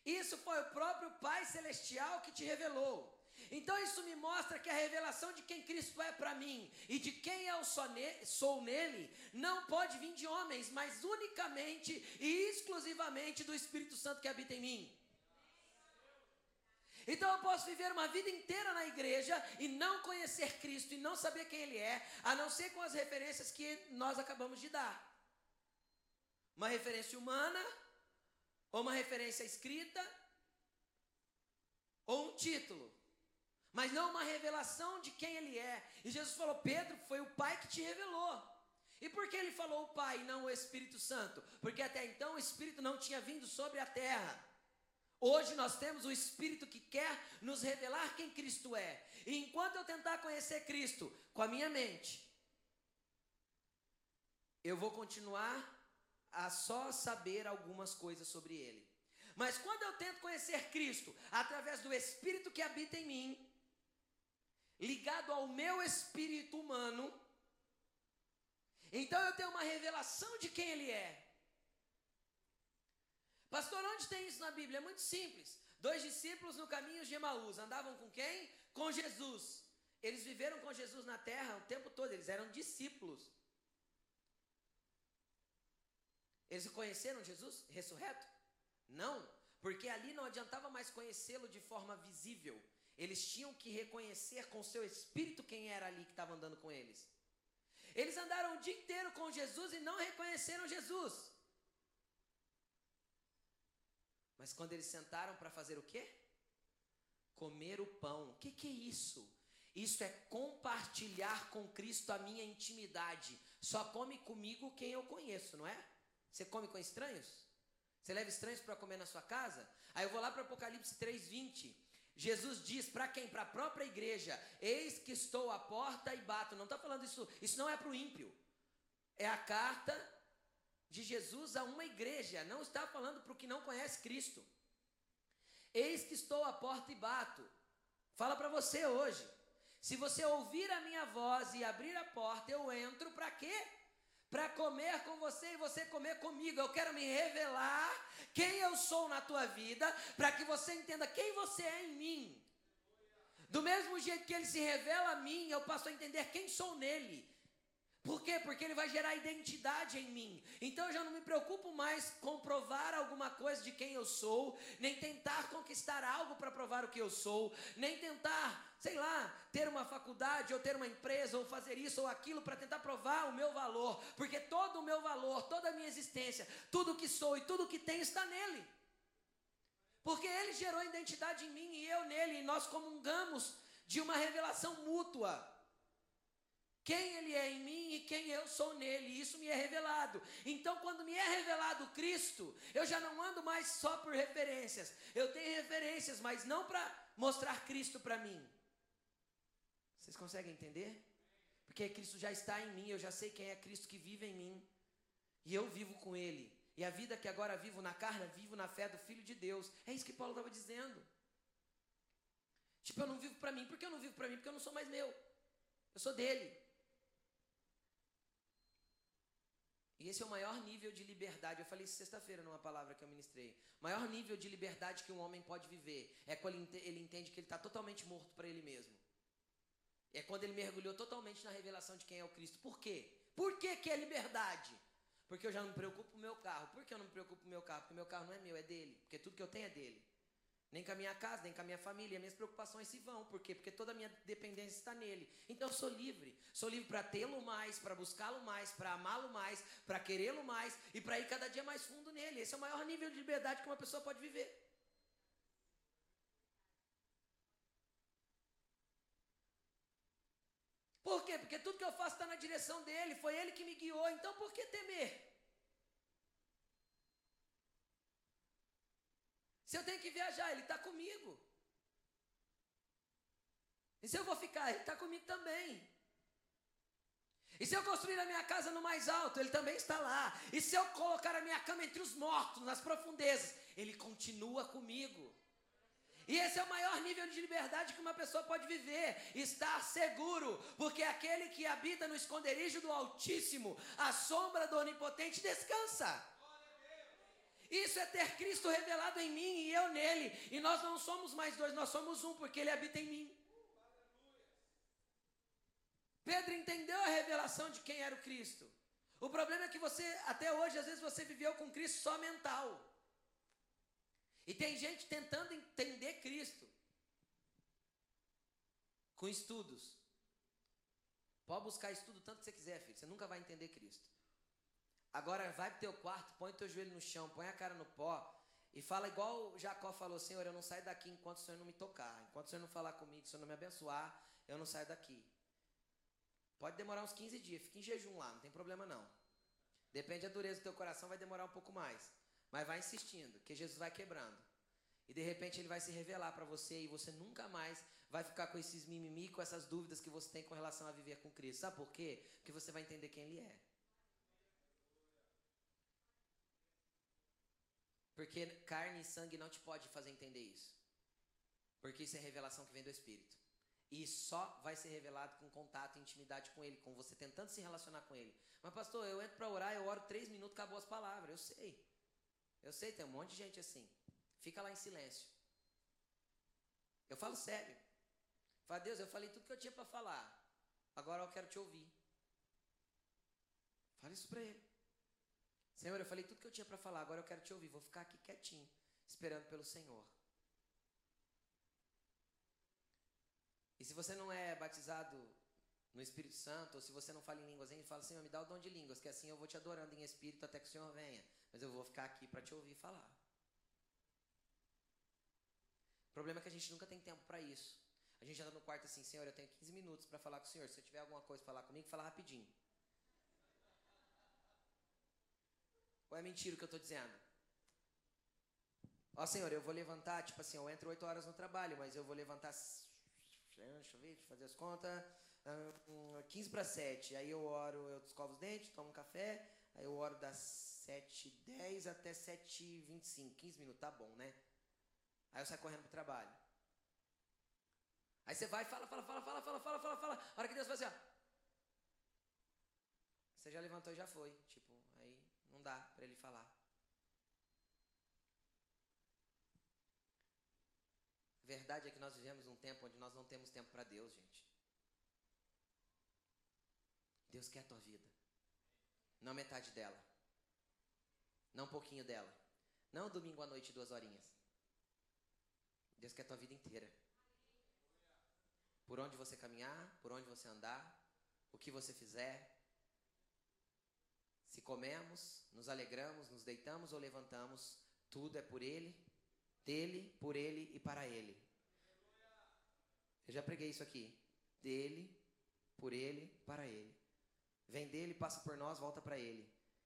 Isso foi o próprio Pai Celestial que te revelou. Então isso me mostra que a revelação de quem Cristo é para mim e de quem eu sou nele não pode vir de homens, mas unicamente e exclusivamente do Espírito Santo que habita em mim. Então eu posso viver uma vida inteira na igreja e não conhecer Cristo e não saber quem Ele é, a não ser com as referências que nós acabamos de dar. Uma referência humana, ou uma referência escrita, ou um título, mas não uma revelação de quem Ele é. E Jesus falou: Pedro, foi o Pai que te revelou. E por que ele falou o Pai e não o Espírito Santo? Porque até então o Espírito não tinha vindo sobre a terra. Hoje nós temos o Espírito que quer nos revelar quem Cristo é. E enquanto eu tentar conhecer Cristo com a minha mente, eu vou continuar a só saber algumas coisas sobre Ele. Mas quando eu tento conhecer Cristo através do Espírito que habita em mim, ligado ao meu espírito humano, então eu tenho uma revelação de quem Ele é. Pastor, onde tem isso na Bíblia? É muito simples. Dois discípulos no caminho de Emaús andavam com quem? Com Jesus. Eles viveram com Jesus na terra o tempo todo, eles eram discípulos. Eles conheceram Jesus ressurreto? Não, porque ali não adiantava mais conhecê-lo de forma visível. Eles tinham que reconhecer com seu espírito quem era ali que estava andando com eles. Eles andaram o dia inteiro com Jesus e não reconheceram Jesus. Mas quando eles sentaram para fazer o quê? Comer o pão. O que, que é isso? Isso é compartilhar com Cristo a minha intimidade. Só come comigo quem eu conheço, não é? Você come com estranhos? Você leva estranhos para comer na sua casa? Aí eu vou lá para Apocalipse 3:20. Jesus diz para quem? Para a própria igreja: Eis que estou à porta e bato. Não está falando isso, isso não é para o ímpio. É a carta de Jesus a uma igreja, não está falando para o que não conhece Cristo. Eis que estou à porta e bato. Fala para você hoje. Se você ouvir a minha voz e abrir a porta, eu entro para quê? Para comer com você e você comer comigo. Eu quero me revelar quem eu sou na tua vida, para que você entenda quem você é em mim. Do mesmo jeito que ele se revela a mim, eu passo a entender quem sou nele. Por quê? Porque ele vai gerar identidade em mim. Então eu já não me preocupo mais com provar alguma coisa de quem eu sou, nem tentar conquistar algo para provar o que eu sou, nem tentar, sei lá, ter uma faculdade ou ter uma empresa ou fazer isso ou aquilo para tentar provar o meu valor, porque todo o meu valor, toda a minha existência, tudo que sou e tudo que tenho está nele. Porque ele gerou identidade em mim e eu nele, e nós comungamos de uma revelação mútua quem ele é em mim e quem eu sou nele. Isso me é revelado. Então, quando me é revelado Cristo, eu já não ando mais só por referências. Eu tenho referências, mas não para mostrar Cristo para mim. Vocês conseguem entender? Porque Cristo já está em mim, eu já sei quem é Cristo que vive em mim. E eu vivo com Ele. E a vida que agora vivo na carne, vivo na fé do Filho de Deus. É isso que Paulo estava dizendo. Tipo, eu não vivo para mim. Por que eu não vivo para mim? Porque eu não sou mais meu. Eu sou dele. E esse é o maior nível de liberdade. Eu falei sexta-feira numa palavra que eu ministrei. O maior nível de liberdade que um homem pode viver é quando ele entende que ele está totalmente morto para ele mesmo. É quando ele mergulhou totalmente na revelação de quem é o Cristo. Por quê? Por que, que é liberdade? Porque eu já não me preocupo com o meu carro. Por que eu não me preocupo com o meu carro? Porque o meu carro não é meu, é dele. Porque tudo que eu tenho é dele. Nem com a minha casa, nem com a minha família. Minhas preocupações se vão. Por quê? Porque toda a minha dependência está nele. Então eu sou livre. Sou livre para tê-lo mais, para buscá-lo mais, para amá-lo mais, para querê-lo mais e para ir cada dia mais fundo nele. Esse é o maior nível de liberdade que uma pessoa pode viver. Por quê? Porque tudo que eu faço está na direção dele. Foi ele que me guiou. Então por que temer? Se eu tenho que viajar, Ele está comigo. E se eu vou ficar, Ele está comigo também. E se eu construir a minha casa no mais alto, Ele também está lá. E se eu colocar a minha cama entre os mortos, nas profundezas, Ele continua comigo. E esse é o maior nível de liberdade que uma pessoa pode viver, estar seguro, porque aquele que habita no esconderijo do Altíssimo, a sombra do Onipotente descansa. Isso é ter Cristo revelado em mim e eu nele. E nós não somos mais dois, nós somos um, porque ele habita em mim. Pedro entendeu a revelação de quem era o Cristo. O problema é que você, até hoje, às vezes você viveu com Cristo só mental. E tem gente tentando entender Cristo com estudos. Pode buscar estudo tanto que você quiser, filho, você nunca vai entender Cristo. Agora vai pro teu quarto, põe teu joelho no chão, põe a cara no pó e fala igual Jacó falou: Senhor, eu não saio daqui enquanto o Senhor não me tocar, enquanto o Senhor não falar comigo, o Senhor não me abençoar, eu não saio daqui. Pode demorar uns 15 dias, fica em jejum lá, não tem problema não. Depende da dureza do teu coração, vai demorar um pouco mais. Mas vai insistindo, que Jesus vai quebrando. E de repente ele vai se revelar para você e você nunca mais vai ficar com esses mimimi, com essas dúvidas que você tem com relação a viver com Cristo. Sabe por quê? Porque você vai entender quem ele é. Porque carne e sangue não te pode fazer entender isso. Porque isso é revelação que vem do Espírito. E só vai ser revelado com contato e intimidade com Ele, com você tentando se relacionar com Ele. Mas, pastor, eu entro para orar, eu oro três minutos, acabou as palavras. Eu sei. Eu sei, tem um monte de gente assim. Fica lá em silêncio. Eu falo sério. Fala, Deus, eu falei tudo que eu tinha para falar. Agora eu quero te ouvir. Fala isso para Ele. Senhor, eu falei tudo que eu tinha para falar, agora eu quero te ouvir. Vou ficar aqui quietinho, esperando pelo Senhor. E se você não é batizado no Espírito Santo, ou se você não fala em línguas ainda, fala, Senhor, me dá o dom de línguas, que assim eu vou te adorando em espírito até que o Senhor venha. Mas eu vou ficar aqui para te ouvir falar. O problema é que a gente nunca tem tempo para isso. A gente anda no quarto assim, Senhor, eu tenho 15 minutos para falar com o Senhor. Se eu tiver alguma coisa para falar comigo, fala rapidinho. Ou é mentira o que eu estou dizendo? Ó, Senhor, eu vou levantar, tipo assim, eu entro 8 horas no trabalho, mas eu vou levantar deixa eu ver, deixa eu fazer as contas. 15 para 7. Aí eu oro, eu escovo os dentes, tomo um café. Aí eu oro das 7h10 até 7h25. 15 minutos, tá bom, né? Aí eu saio correndo pro trabalho. Aí você vai, fala, fala, fala, fala, fala, fala, fala, fala. A hora que Deus faz assim, ó. Você já levantou e já foi. Tipo, não dá para ele falar. Verdade é que nós vivemos um tempo onde nós não temos tempo para Deus, gente. Deus quer a tua vida. Não metade dela. Não um pouquinho dela. Não domingo à noite, duas horinhas. Deus quer a tua vida inteira. Por onde você caminhar, por onde você andar, o que você fizer. Se comemos, nos alegramos, nos deitamos ou levantamos, tudo é por Ele dele, por ele e para ele. Eu já preguei isso aqui. Dele, por ele, para ele. Vem dele, passa por nós, volta para ele.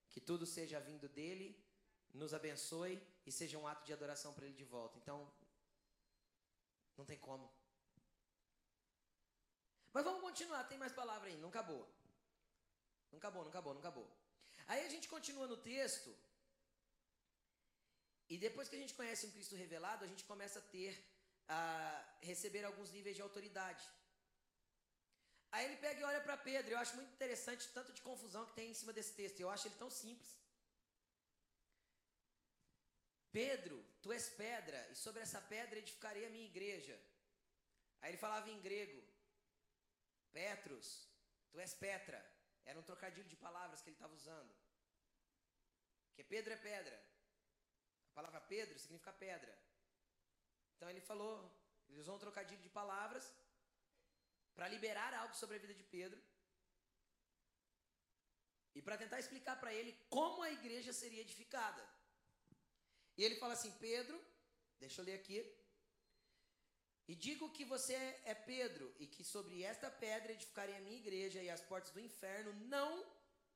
Que tudo seja vindo dele, nos abençoe e seja um ato de adoração para ele de volta. Então, não tem como. Mas vamos continuar, tem mais palavra aí, não acabou. Não acabou, não acabou, não acabou. Aí a gente continua no texto e depois que a gente conhece um Cristo revelado, a gente começa a ter, a receber alguns níveis de autoridade. Aí ele pega e olha para Pedro. Eu acho muito interessante tanto de confusão que tem em cima desse texto. Eu acho ele tão simples. Pedro, tu és pedra, e sobre essa pedra edificarei a minha igreja. Aí ele falava em grego: Petros, tu és Petra. Era um trocadilho de palavras que ele estava usando. Que Pedro é pedra. A palavra Pedro significa pedra. Então ele falou, ele usou um trocadilho de palavras para liberar algo sobre a vida de Pedro. E para tentar explicar para ele como a igreja seria edificada. E ele fala assim: Pedro, deixa eu ler aqui. E digo que você é Pedro, e que sobre esta pedra edificarei a minha igreja, e as portas do inferno não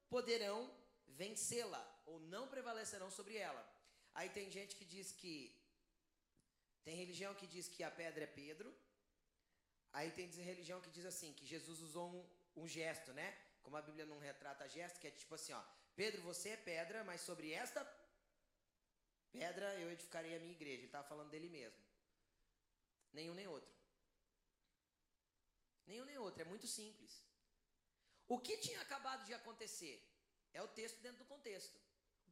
poderão vencê-la, ou não prevalecerão sobre ela. Aí tem gente que diz que. Tem religião que diz que a pedra é Pedro. Aí tem religião que diz assim, que Jesus usou um, um gesto, né? Como a Bíblia não retrata gesto, que é tipo assim, ó. Pedro, você é pedra, mas sobre esta pedra eu edificarei a minha igreja. Ele estava falando dele mesmo. Nenhum nem outro. Nenhum nem outro. É muito simples. O que tinha acabado de acontecer? É o texto dentro do contexto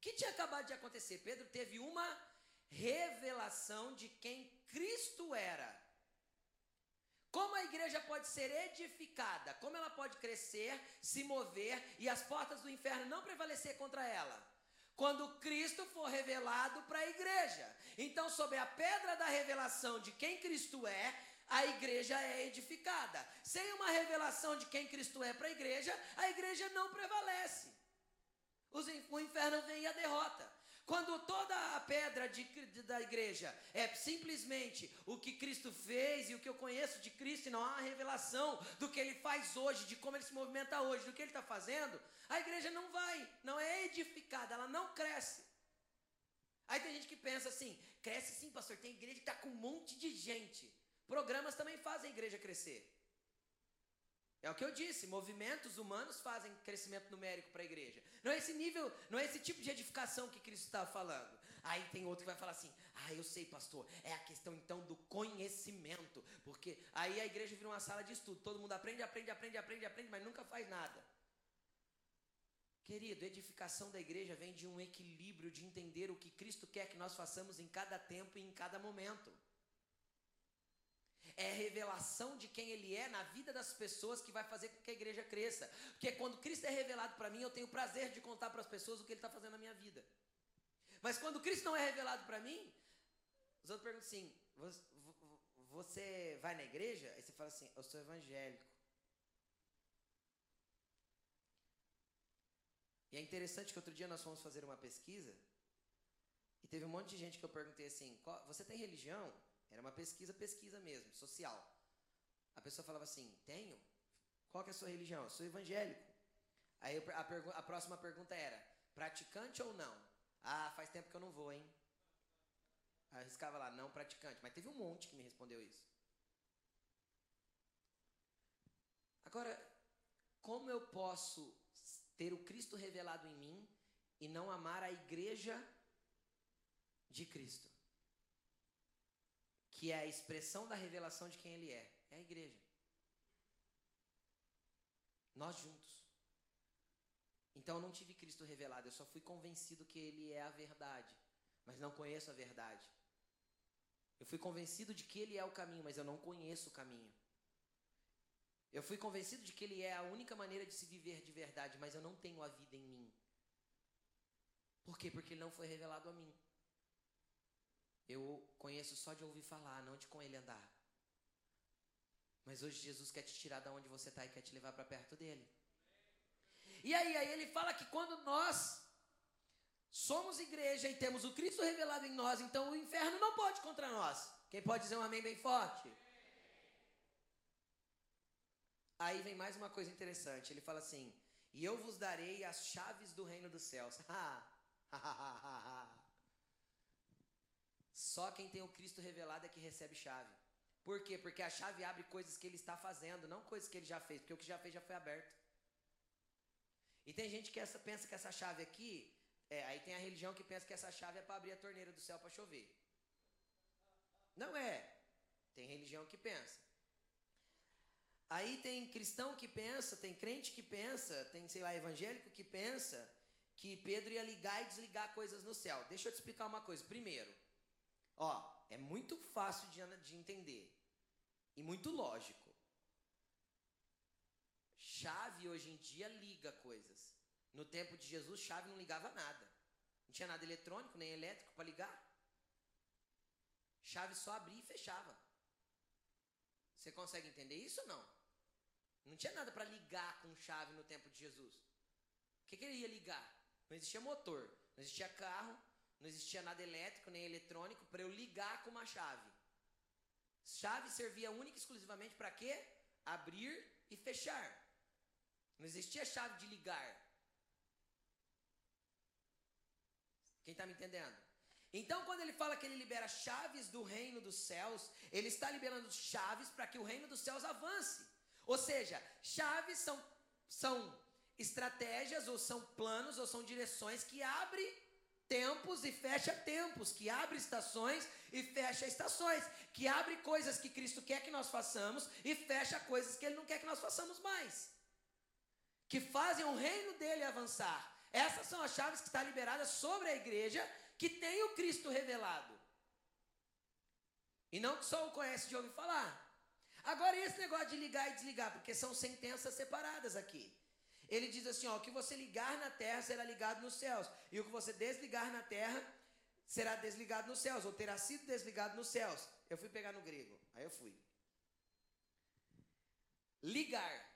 que tinha acabado de acontecer? Pedro teve uma revelação de quem Cristo era. Como a igreja pode ser edificada? Como ela pode crescer, se mover e as portas do inferno não prevalecer contra ela? Quando Cristo for revelado para a igreja. Então, sobre a pedra da revelação de quem Cristo é, a igreja é edificada. Sem uma revelação de quem Cristo é para a igreja, a igreja não prevalece. O inferno vem e a derrota. Quando toda a pedra de, de, da igreja é simplesmente o que Cristo fez e o que eu conheço de Cristo, e não há revelação do que ele faz hoje, de como ele se movimenta hoje, do que ele está fazendo, a igreja não vai, não é edificada, ela não cresce. Aí tem gente que pensa assim: cresce sim, pastor, tem igreja que está com um monte de gente. Programas também fazem a igreja crescer. É o que eu disse, movimentos humanos fazem crescimento numérico para a igreja. Não é esse nível, não é esse tipo de edificação que Cristo estava falando. Aí tem outro que vai falar assim: "Ah, eu sei, pastor, é a questão então do conhecimento, porque aí a igreja vira uma sala de estudo, todo mundo aprende, aprende, aprende, aprende, aprende, mas nunca faz nada". Querido, edificação da igreja vem de um equilíbrio de entender o que Cristo quer que nós façamos em cada tempo e em cada momento é revelação de quem Ele é na vida das pessoas que vai fazer com que a igreja cresça. Porque quando Cristo é revelado para mim, eu tenho o prazer de contar para as pessoas o que Ele está fazendo na minha vida. Mas quando Cristo não é revelado para mim, os outros perguntam assim: Você vai na igreja? Aí você fala assim: Eu sou evangélico. E é interessante que outro dia nós fomos fazer uma pesquisa e teve um monte de gente que eu perguntei assim: Você tem religião? Era uma pesquisa, pesquisa mesmo, social. A pessoa falava assim: Tenho. Qual que é a sua religião? Eu sou evangélico. Aí a, a próxima pergunta era: Praticante ou não? Ah, faz tempo que eu não vou, hein? Aí arriscava lá, não praticante. Mas teve um monte que me respondeu isso. Agora, como eu posso ter o Cristo revelado em mim e não amar a igreja de Cristo? Que é a expressão da revelação de quem ele é. É a igreja. Nós juntos. Então eu não tive Cristo revelado, eu só fui convencido que ele é a verdade, mas não conheço a verdade. Eu fui convencido de que ele é o caminho, mas eu não conheço o caminho. Eu fui convencido de que ele é a única maneira de se viver de verdade, mas eu não tenho a vida em mim. Por quê? Porque ele não foi revelado a mim. Eu conheço só de ouvir falar, não de com ele andar. Mas hoje Jesus quer te tirar da onde você está e quer te levar para perto dele. E aí, aí ele fala que quando nós somos igreja e temos o Cristo revelado em nós, então o inferno não pode contra nós. Quem pode dizer um amém bem forte? Aí vem mais uma coisa interessante. Ele fala assim: E eu vos darei as chaves do reino dos céus. Só quem tem o Cristo revelado é que recebe chave. Por quê? Porque a chave abre coisas que ele está fazendo, não coisas que ele já fez, porque o que já fez já foi aberto. E tem gente que essa, pensa que essa chave aqui, é, aí tem a religião que pensa que essa chave é para abrir a torneira do céu para chover. Não é. Tem religião que pensa. Aí tem cristão que pensa, tem crente que pensa, tem, sei lá, evangélico que pensa que Pedro ia ligar e desligar coisas no céu. Deixa eu te explicar uma coisa. Primeiro, Ó, é muito fácil de, de entender e muito lógico. Chave hoje em dia liga coisas. No tempo de Jesus, chave não ligava nada. Não tinha nada eletrônico nem elétrico para ligar. Chave só abria e fechava. Você consegue entender isso ou não? Não tinha nada para ligar com chave no tempo de Jesus. O que, que ele ia ligar? Não existia motor, não existia carro, não existia nada elétrico nem eletrônico para eu ligar com uma chave. Chave servia única e exclusivamente para quê? Abrir e fechar. Não existia chave de ligar. Quem está me entendendo? Então, quando ele fala que ele libera chaves do reino dos céus, ele está liberando chaves para que o reino dos céus avance. Ou seja, chaves são, são estratégias, ou são planos, ou são direções que abrem tempos e fecha tempos, que abre estações e fecha estações, que abre coisas que Cristo quer que nós façamos e fecha coisas que Ele não quer que nós façamos mais, que fazem o reino dele avançar. Essas são as chaves que estão liberadas sobre a igreja que tem o Cristo revelado. E não que só o conhece de ouvir falar. Agora, esse negócio de ligar e desligar, porque são sentenças separadas aqui. Ele diz assim: ó, o que você ligar na terra será ligado nos céus, e o que você desligar na terra será desligado nos céus, ou terá sido desligado nos céus. Eu fui pegar no grego, aí eu fui. Ligar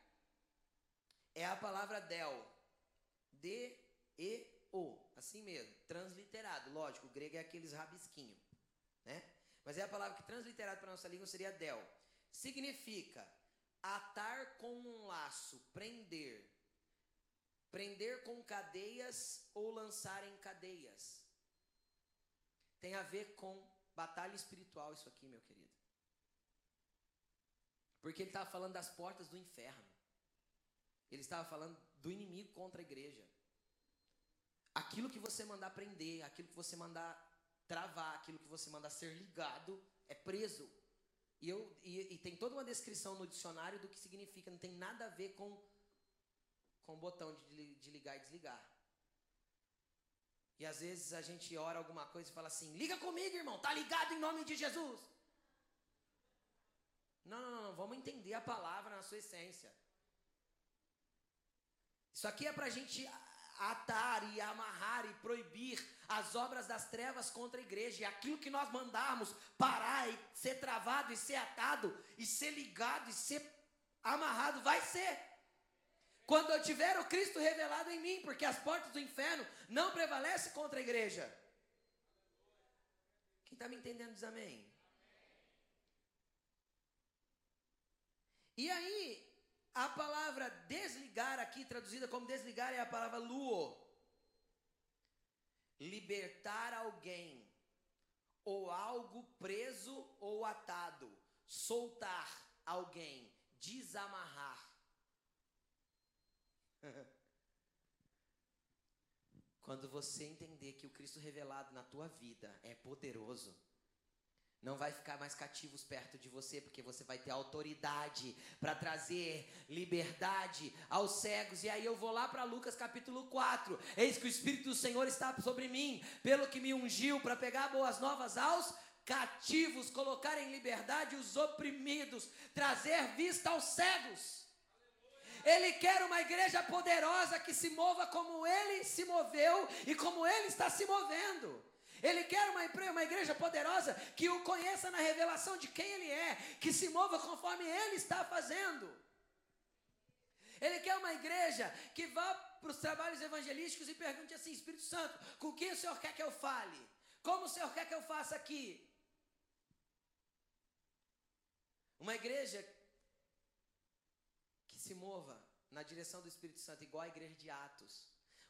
é a palavra del, D-E-O, assim mesmo, transliterado. Lógico, o grego é aqueles rabisquinhos, né? Mas é a palavra que transliterado para nossa língua seria del. Significa atar com um laço, prender, prender com cadeias ou lançar em cadeias. Tem a ver com batalha espiritual isso aqui, meu querido. Porque ele estava falando das portas do inferno. Ele estava falando do inimigo contra a igreja. Aquilo que você mandar prender, aquilo que você mandar travar, aquilo que você mandar ser ligado, é preso. E, eu, e, e tem toda uma descrição no dicionário do que significa, não tem nada a ver com, com o botão de, de ligar e desligar. E às vezes a gente ora alguma coisa e fala assim: liga comigo, irmão, tá ligado em nome de Jesus. Não, não, não, vamos entender a palavra na sua essência. Isso aqui é para a gente atar e amarrar e proibir as obras das trevas contra a igreja. E aquilo que nós mandarmos parar e ser travado e ser atado e ser ligado e ser amarrado, vai ser. Quando eu tiver o Cristo revelado em mim, porque as portas do inferno não prevalecem contra a igreja. Quem está me entendendo diz amém. E aí, a palavra desligar aqui, traduzida como desligar, é a palavra luo. Libertar alguém, ou algo preso ou atado. Soltar alguém, desamarrar. Quando você entender que o Cristo revelado na tua vida é poderoso, não vai ficar mais cativos perto de você, porque você vai ter autoridade para trazer liberdade aos cegos. E aí eu vou lá para Lucas capítulo 4. Eis que o Espírito do Senhor está sobre mim, pelo que me ungiu para pegar boas novas aos cativos, colocar em liberdade os oprimidos, trazer vista aos cegos. Ele quer uma igreja poderosa que se mova como ele se moveu e como ele está se movendo. Ele quer uma, uma igreja poderosa que o conheça na revelação de quem ele é, que se mova conforme ele está fazendo. Ele quer uma igreja que vá para os trabalhos evangelísticos e pergunte assim: Espírito Santo, com quem o Senhor quer que eu fale? Como o Senhor quer que eu faça aqui? Uma igreja se mova na direção do Espírito Santo, igual a igreja de Atos.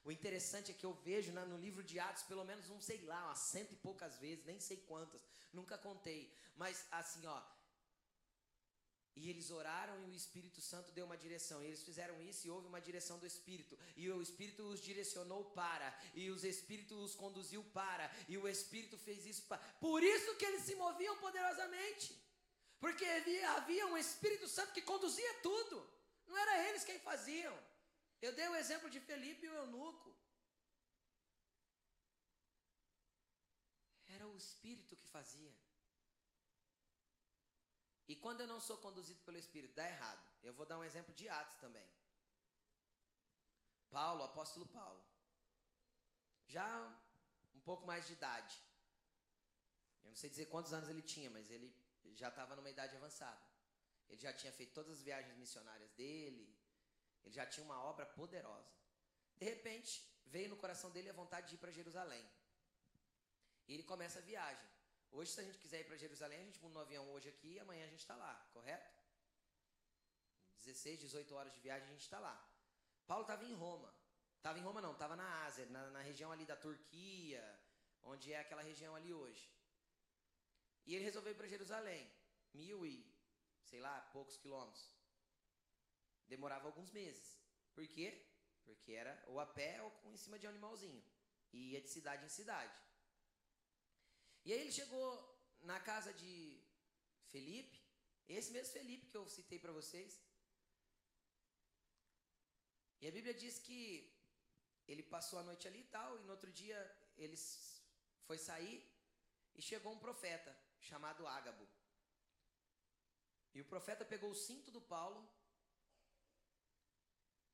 O interessante é que eu vejo né, no livro de Atos, pelo menos, não sei lá, umas cento e poucas vezes, nem sei quantas, nunca contei. Mas assim, ó. E eles oraram e o Espírito Santo deu uma direção. E eles fizeram isso e houve uma direção do Espírito. E o Espírito os direcionou para. E os Espíritos os conduziu para. E o Espírito fez isso para. Por isso que eles se moviam poderosamente. Porque havia, havia um Espírito Santo que conduzia tudo. Não era eles quem faziam. Eu dei o exemplo de Felipe e o eunuco. Era o Espírito que fazia. E quando eu não sou conduzido pelo Espírito, dá errado. Eu vou dar um exemplo de Atos também. Paulo, apóstolo Paulo. Já um pouco mais de idade. Eu não sei dizer quantos anos ele tinha, mas ele já estava numa idade avançada. Ele já tinha feito todas as viagens missionárias dele, ele já tinha uma obra poderosa. De repente, veio no coração dele a vontade de ir para Jerusalém. E ele começa a viagem. Hoje, se a gente quiser ir para Jerusalém, a gente muda no avião hoje aqui e amanhã a gente está lá, correto? 16, 18 horas de viagem a gente está lá. Paulo estava em Roma. Estava em Roma não, estava na Ásia, na, na região ali da Turquia, onde é aquela região ali hoje. E ele resolveu ir para Jerusalém, mil e, sei lá, poucos quilômetros demorava alguns meses. Por quê? Porque era ou a pé ou em cima de um animalzinho. E ia de cidade em cidade. E aí ele chegou na casa de Felipe, esse mesmo Felipe que eu citei para vocês. E a Bíblia diz que ele passou a noite ali e tal, e no outro dia ele foi sair e chegou um profeta chamado Ágabo. E o profeta pegou o cinto do Paulo,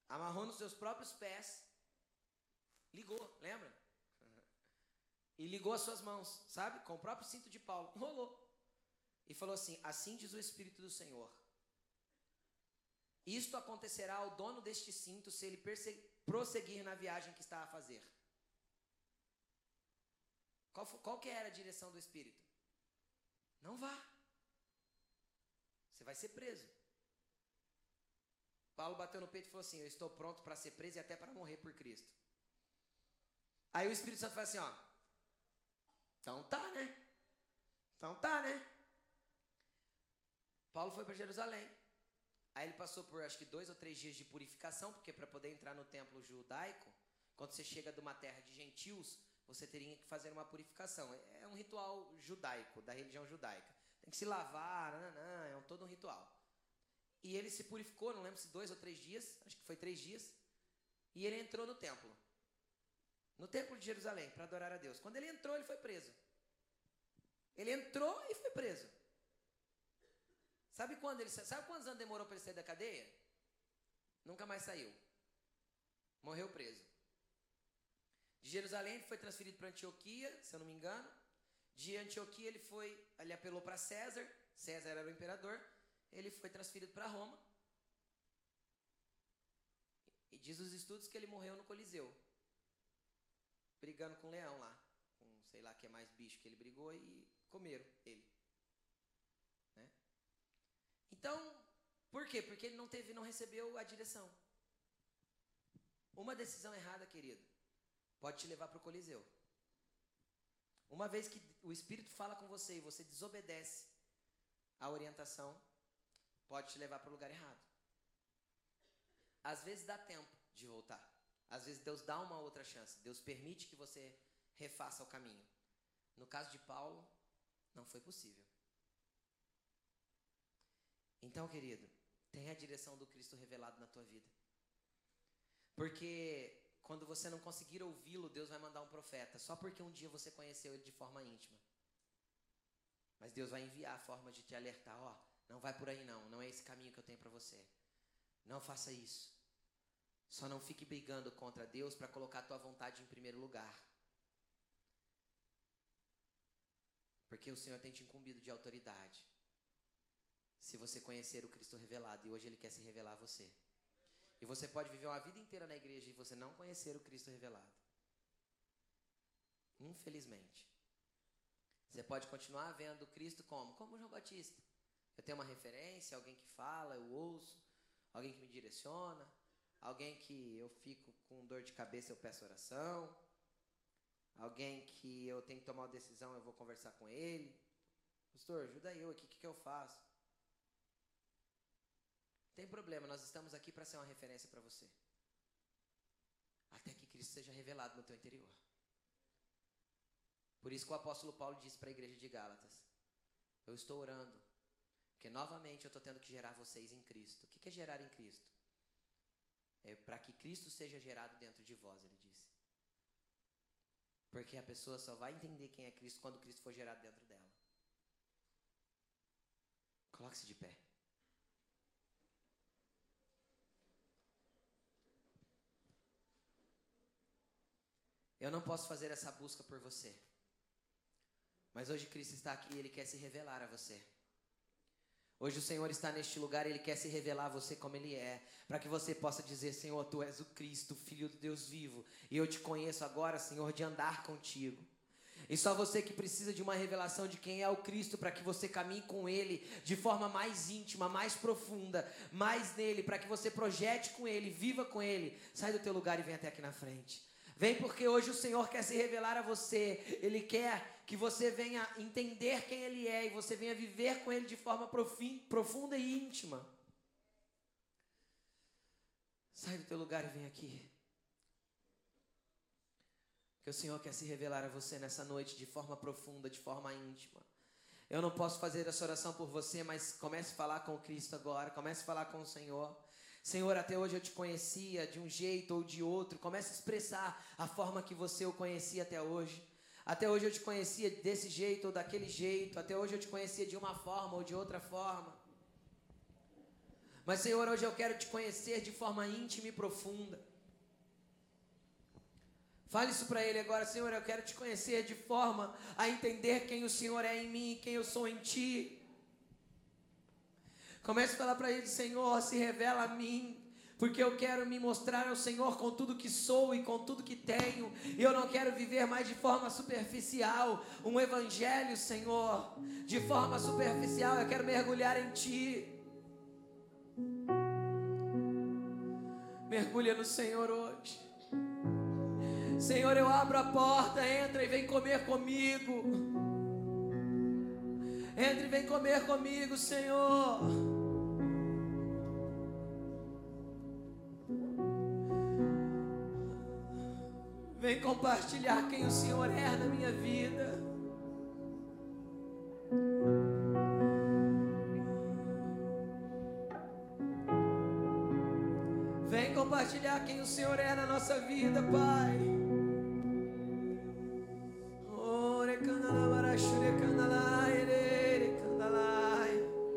amarrou nos seus próprios pés, ligou, lembra? E ligou as suas mãos, sabe? Com o próprio cinto de Paulo, rolou. E falou assim: Assim diz o Espírito do Senhor. Isto acontecerá ao dono deste cinto se ele prosseguir na viagem que está a fazer. Qual, qual que era a direção do Espírito? Não vá. Você vai ser preso. Paulo bateu no peito e falou assim: Eu estou pronto para ser preso e até para morrer por Cristo. Aí o Espírito Santo falou assim: Ó, então tá, né? Então tá, né? Paulo foi para Jerusalém. Aí ele passou por acho que dois ou três dias de purificação, porque para poder entrar no templo judaico, quando você chega de uma terra de gentios, você teria que fazer uma purificação. É, um ritual judaico, da religião judaica. Tem que se lavar, nananã, é um, todo um ritual. E ele se purificou, não lembro se dois ou três dias, acho que foi três dias, e ele entrou no templo. No templo de Jerusalém, para adorar a Deus. Quando ele entrou, ele foi preso. Ele entrou e foi preso. Sabe quando ele sabe quantos anos demorou para ele sair da cadeia? Nunca mais saiu. Morreu preso. De Jerusalém ele foi transferido para Antioquia, se eu não me engano. De Antioquia ele foi, ele apelou para César. César era o imperador. Ele foi transferido para Roma. E diz os estudos que ele morreu no Coliseu, brigando com o leão lá, com sei lá que é mais bicho que ele brigou e comeram ele. Então, por quê? Porque ele não teve, não recebeu a direção. Uma decisão errada, querido, pode te levar para o Coliseu. Uma vez que o Espírito fala com você e você desobedece a orientação, pode te levar para o lugar errado. Às vezes dá tempo de voltar. Às vezes Deus dá uma outra chance. Deus permite que você refaça o caminho. No caso de Paulo, não foi possível. Então, querido, tenha a direção do Cristo revelado na tua vida. Porque quando você não conseguir ouvi-lo, Deus vai mandar um profeta, só porque um dia você conheceu ele de forma íntima. Mas Deus vai enviar a forma de te alertar, ó, não vai por aí não, não é esse caminho que eu tenho para você. Não faça isso. Só não fique brigando contra Deus para colocar a tua vontade em primeiro lugar. Porque o Senhor tem te incumbido de autoridade se você conhecer o Cristo revelado e hoje ele quer se revelar a você. E você pode viver uma vida inteira na igreja e você não conhecer o Cristo revelado. Infelizmente. Você pode continuar vendo Cristo como? Como João Batista. Eu tenho uma referência, alguém que fala, eu ouço, alguém que me direciona, alguém que eu fico com dor de cabeça, eu peço oração, alguém que eu tenho que tomar uma decisão, eu vou conversar com ele. Pastor, ajuda eu aqui, o que, que eu faço? Tem problema, nós estamos aqui para ser uma referência para você. Até que Cristo seja revelado no teu interior. Por isso que o apóstolo Paulo disse para a igreja de Gálatas: Eu estou orando, porque novamente eu estou tendo que gerar vocês em Cristo. O que é gerar em Cristo? É para que Cristo seja gerado dentro de vós, ele disse. Porque a pessoa só vai entender quem é Cristo quando Cristo for gerado dentro dela. Coloque-se de pé. Eu não posso fazer essa busca por você. Mas hoje Cristo está aqui e Ele quer se revelar a você. Hoje o Senhor está neste lugar e Ele quer se revelar a você como Ele é. Para que você possa dizer, Senhor, Tu és o Cristo, Filho do Deus vivo. E eu te conheço agora, Senhor, de andar contigo. E só você que precisa de uma revelação de quem é o Cristo para que você caminhe com Ele de forma mais íntima, mais profunda, mais nele, para que você projete com Ele, viva com Ele. Sai do teu lugar e vem até aqui na frente. Vem porque hoje o Senhor quer se revelar a você. Ele quer que você venha entender quem Ele é e você venha viver com Ele de forma profunda e íntima. Sai do teu lugar e vem aqui. Que o Senhor quer se revelar a você nessa noite de forma profunda, de forma íntima. Eu não posso fazer essa oração por você, mas comece a falar com Cristo agora, comece a falar com o Senhor. Senhor, até hoje eu te conhecia de um jeito ou de outro. Comece a expressar a forma que você o conhecia até hoje. Até hoje eu te conhecia desse jeito ou daquele jeito. Até hoje eu te conhecia de uma forma ou de outra forma. Mas, Senhor, hoje eu quero te conhecer de forma íntima e profunda. Fale isso para ele agora, Senhor. Eu quero te conhecer de forma a entender quem o Senhor é em mim quem eu sou em ti. Comece a falar para ele, Senhor, se revela a mim porque eu quero me mostrar ao Senhor com tudo que sou e com tudo que tenho. E eu não quero viver mais de forma superficial um evangelho, Senhor, de forma superficial. Eu quero mergulhar em Ti. Mergulha no Senhor hoje. Senhor, eu abro a porta, entra e vem comer comigo. Entre e vem comer comigo, Senhor. Vem compartilhar quem o Senhor é na minha vida. Vem compartilhar quem o Senhor é na nossa vida, Pai.